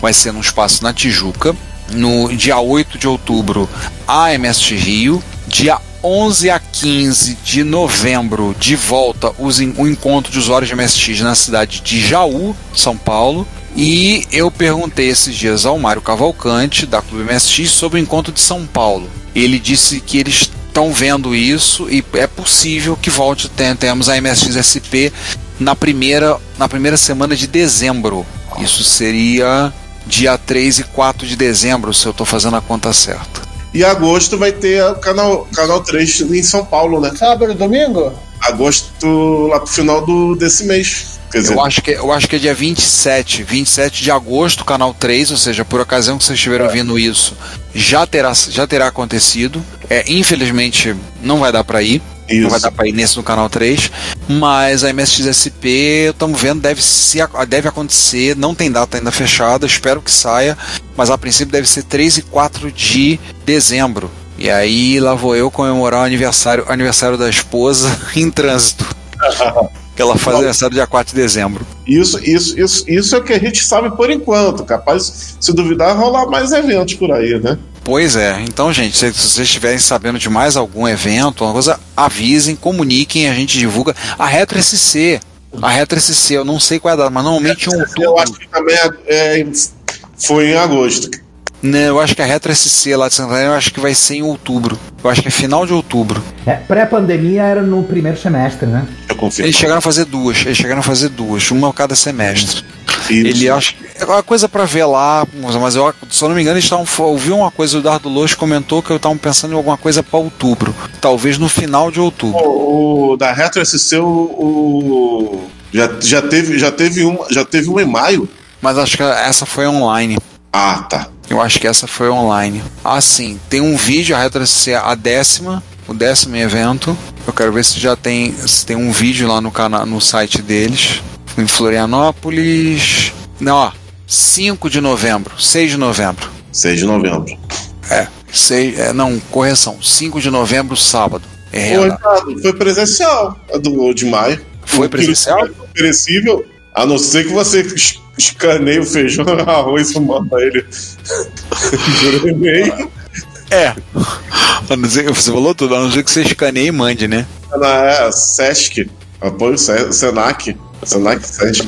vai ser num espaço na Tijuca. No dia 8 de outubro, a MST Rio. Dia 11 a 15 de novembro, de volta, o encontro de usuários de MSX na cidade de Jaú, São Paulo. E eu perguntei esses dias ao Mário Cavalcante, da Clube MSX, sobre o encontro de São Paulo. Ele disse que eles estão vendo isso e é possível que volte, ten- tenhamos a MSX SP na primeira, na primeira semana de dezembro. Isso seria dia 3 e 4 de dezembro, se eu estou fazendo a conta certa. E agosto vai ter o canal, canal 3 em São Paulo, né? Sábado e domingo? Agosto lá pro final do, desse mês. Quer dizer, Eu acho, que, eu acho que é dia 27, 27 de agosto, canal 3, ou seja, por ocasião que vocês estiverem ouvindo isso, já terá, já terá acontecido. É, infelizmente, não vai dar para ir. Não vai dar para ir nesse no canal 3, mas a MSXSP, estamos vendo, deve, se, deve acontecer, não tem data ainda fechada, espero que saia, mas a princípio deve ser 3 e 4 de dezembro. E aí lá vou eu comemorar o aniversário, aniversário da esposa em trânsito. que ela faz aniversário dia 4 de dezembro. Isso, isso, isso, isso é o que a gente sabe por enquanto. Capaz, se duvidar, rolar mais eventos por aí, né? Pois é, então, gente, se, se vocês estiverem sabendo de mais algum evento, uma coisa, avisem, comuniquem, a gente divulga. A Retro SC, a Retro SC, eu não sei qual é a data, mas normalmente em outubro. Eu acho que também é, é, foi em agosto. Não, eu acho que a Retro SC lá de Santa Catarina, eu acho que vai ser em outubro. Eu acho que é final de outubro. É, Pré-pandemia era no primeiro semestre, né? Eu confio. Eles chegaram a fazer duas, eles chegaram a fazer duas, uma a cada semestre. Ele acha é uma coisa pra ver lá, mas eu, se eu não me engano, eles estavam ouviu uma coisa o Dardo Lois comentou que eu estava pensando em alguma coisa pra outubro, talvez no final de outubro. O, o da Retro SC, o, o- já, já teve já teve um já teve um em maio. Mas acho que essa foi online. Ah, tá. Eu acho que essa foi online. Ah, sim. Tem um vídeo, a Retro SC, a décima, o décimo evento. Eu quero ver se já tem, se tem um vídeo lá no canal, no site deles. Em Florianópolis. Não, ó. 5 de novembro. 6 de novembro. 6 de novembro. É. Seis, é não, correção. 5 de novembro, sábado. É Foi, real. foi presencial, a do de maio. Foi presencial? quilo Perecível, a não ser que você es- escaneie o feijão no arroz e manda ele por e-mail. É. A não ser- Você falou tudo, a não ser que você escaneie e mande, né? Na é, Sesc, apoio Se- Senac Sesc.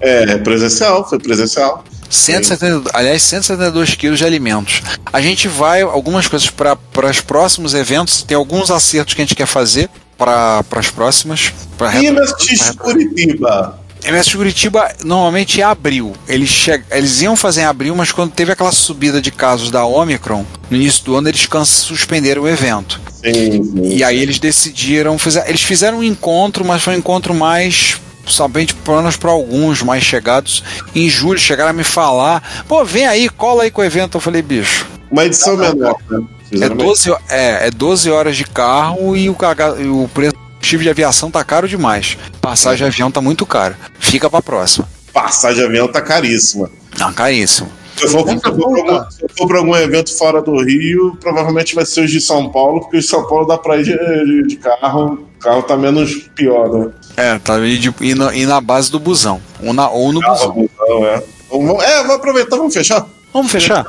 É, presencial, foi presencial. 172, aliás, 172 quilos de alimentos. A gente vai, algumas coisas para os próximos eventos, tem alguns acertos que a gente quer fazer para as próximas. E MSX Curitiba? MS Curitiba normalmente é abril. Eles, che... eles iam fazer em abril, mas quando teve aquela subida de casos da Omicron, no início do ano, eles suspenderam o evento. Sim, sim. E aí eles decidiram. Eles fizeram um encontro, mas foi um encontro mais. Somente planos para alguns mais chegados. Em julho chegaram a me falar: pô, vem aí, cola aí com o evento. Eu falei, bicho. Uma edição menor, né? É Fizeram uma 12, ho- é, é 12 horas de carro e o, o preço do combustível de aviação tá caro demais. Passagem de avião tá muito caro. Fica pra próxima. Passagem de avião tá caríssima. Não, caríssimo. Se eu, for, se, eu algum, se eu for pra algum evento fora do Rio, provavelmente vai ser os de São Paulo, porque os de São Paulo dá pra ir de, de- de carro. O carro tá menos pior, né? É, tá aí de, e, na, na base do busão. Ou, na, ou no busão. Então, é. Vamos, é, vamos aproveitar, vamos fechar. Vamos fechar?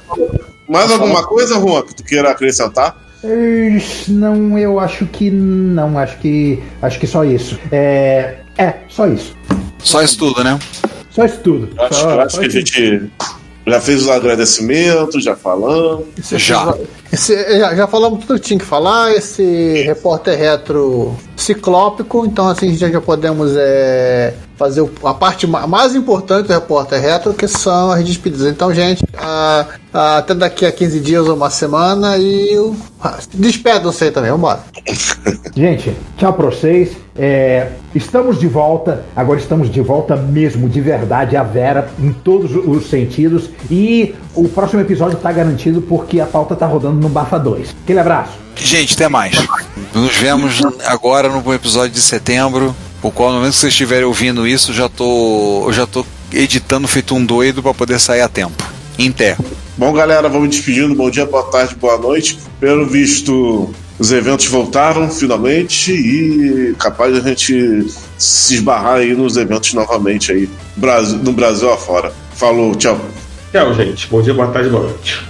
Mais alguma coisa, Juan, que tu queira acrescentar? Não, eu acho que não. Acho que acho que só isso. É, é só isso. Só isso tudo, né? Só isso tudo. Acho, Só- acho só que a isso. gente Já fez os agradecimentos, já falamos. Já. Esse- já, já falamos tudo que tinha que falar. Esse repórter retro ciclópico, então assim já, já podemos é, fazer a parte ma- mais importante do repórter retro, que são as despedidas. Então, gente, ah, ah, até daqui a 15 dias ou uma semana e o- despedam-se aí também, vambora. Gente, tchau pra vocês. É, estamos de volta. Agora estamos de volta mesmo, de verdade, a Vera, em todos os sentidos. E o próximo episódio tá garantido porque a pauta tá rodando no Bafa 2. Aquele abraço. Gente, até mais. Nos vemos agora no episódio de setembro. O qual, no momento que vocês estiverem ouvindo isso, já tô, eu já tô editando feito um doido para poder sair a tempo. Em pé. Bom, galera, vamos despedindo. Bom dia, boa tarde, boa noite. Pelo visto, os eventos voltaram finalmente e capaz de a gente se esbarrar aí nos eventos novamente aí, Brasil- no Brasil afora. Falou, tchau. Tchau, gente. Bom dia, boa tarde, boa noite.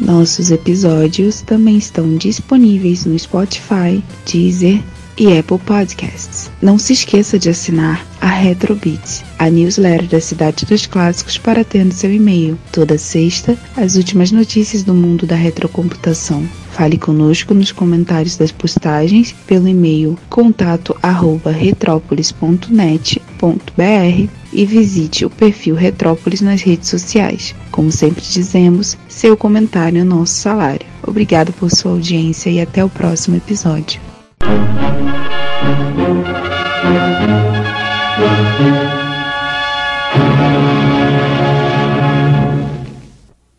Nossos episódios também estão disponíveis no Spotify, Deezer e Apple Podcasts. Não se esqueça de assinar a Retrobit, a newsletter da Cidade dos Clássicos para ter no seu e-mail. Toda sexta, as últimas notícias do mundo da retrocomputação. Fale conosco nos comentários das postagens pelo e-mail contato@retropolis.net.br e visite o perfil Retrópolis nas redes sociais. Como sempre dizemos, seu comentário é nosso salário. Obrigado por sua audiência e até o próximo episódio. Thank you.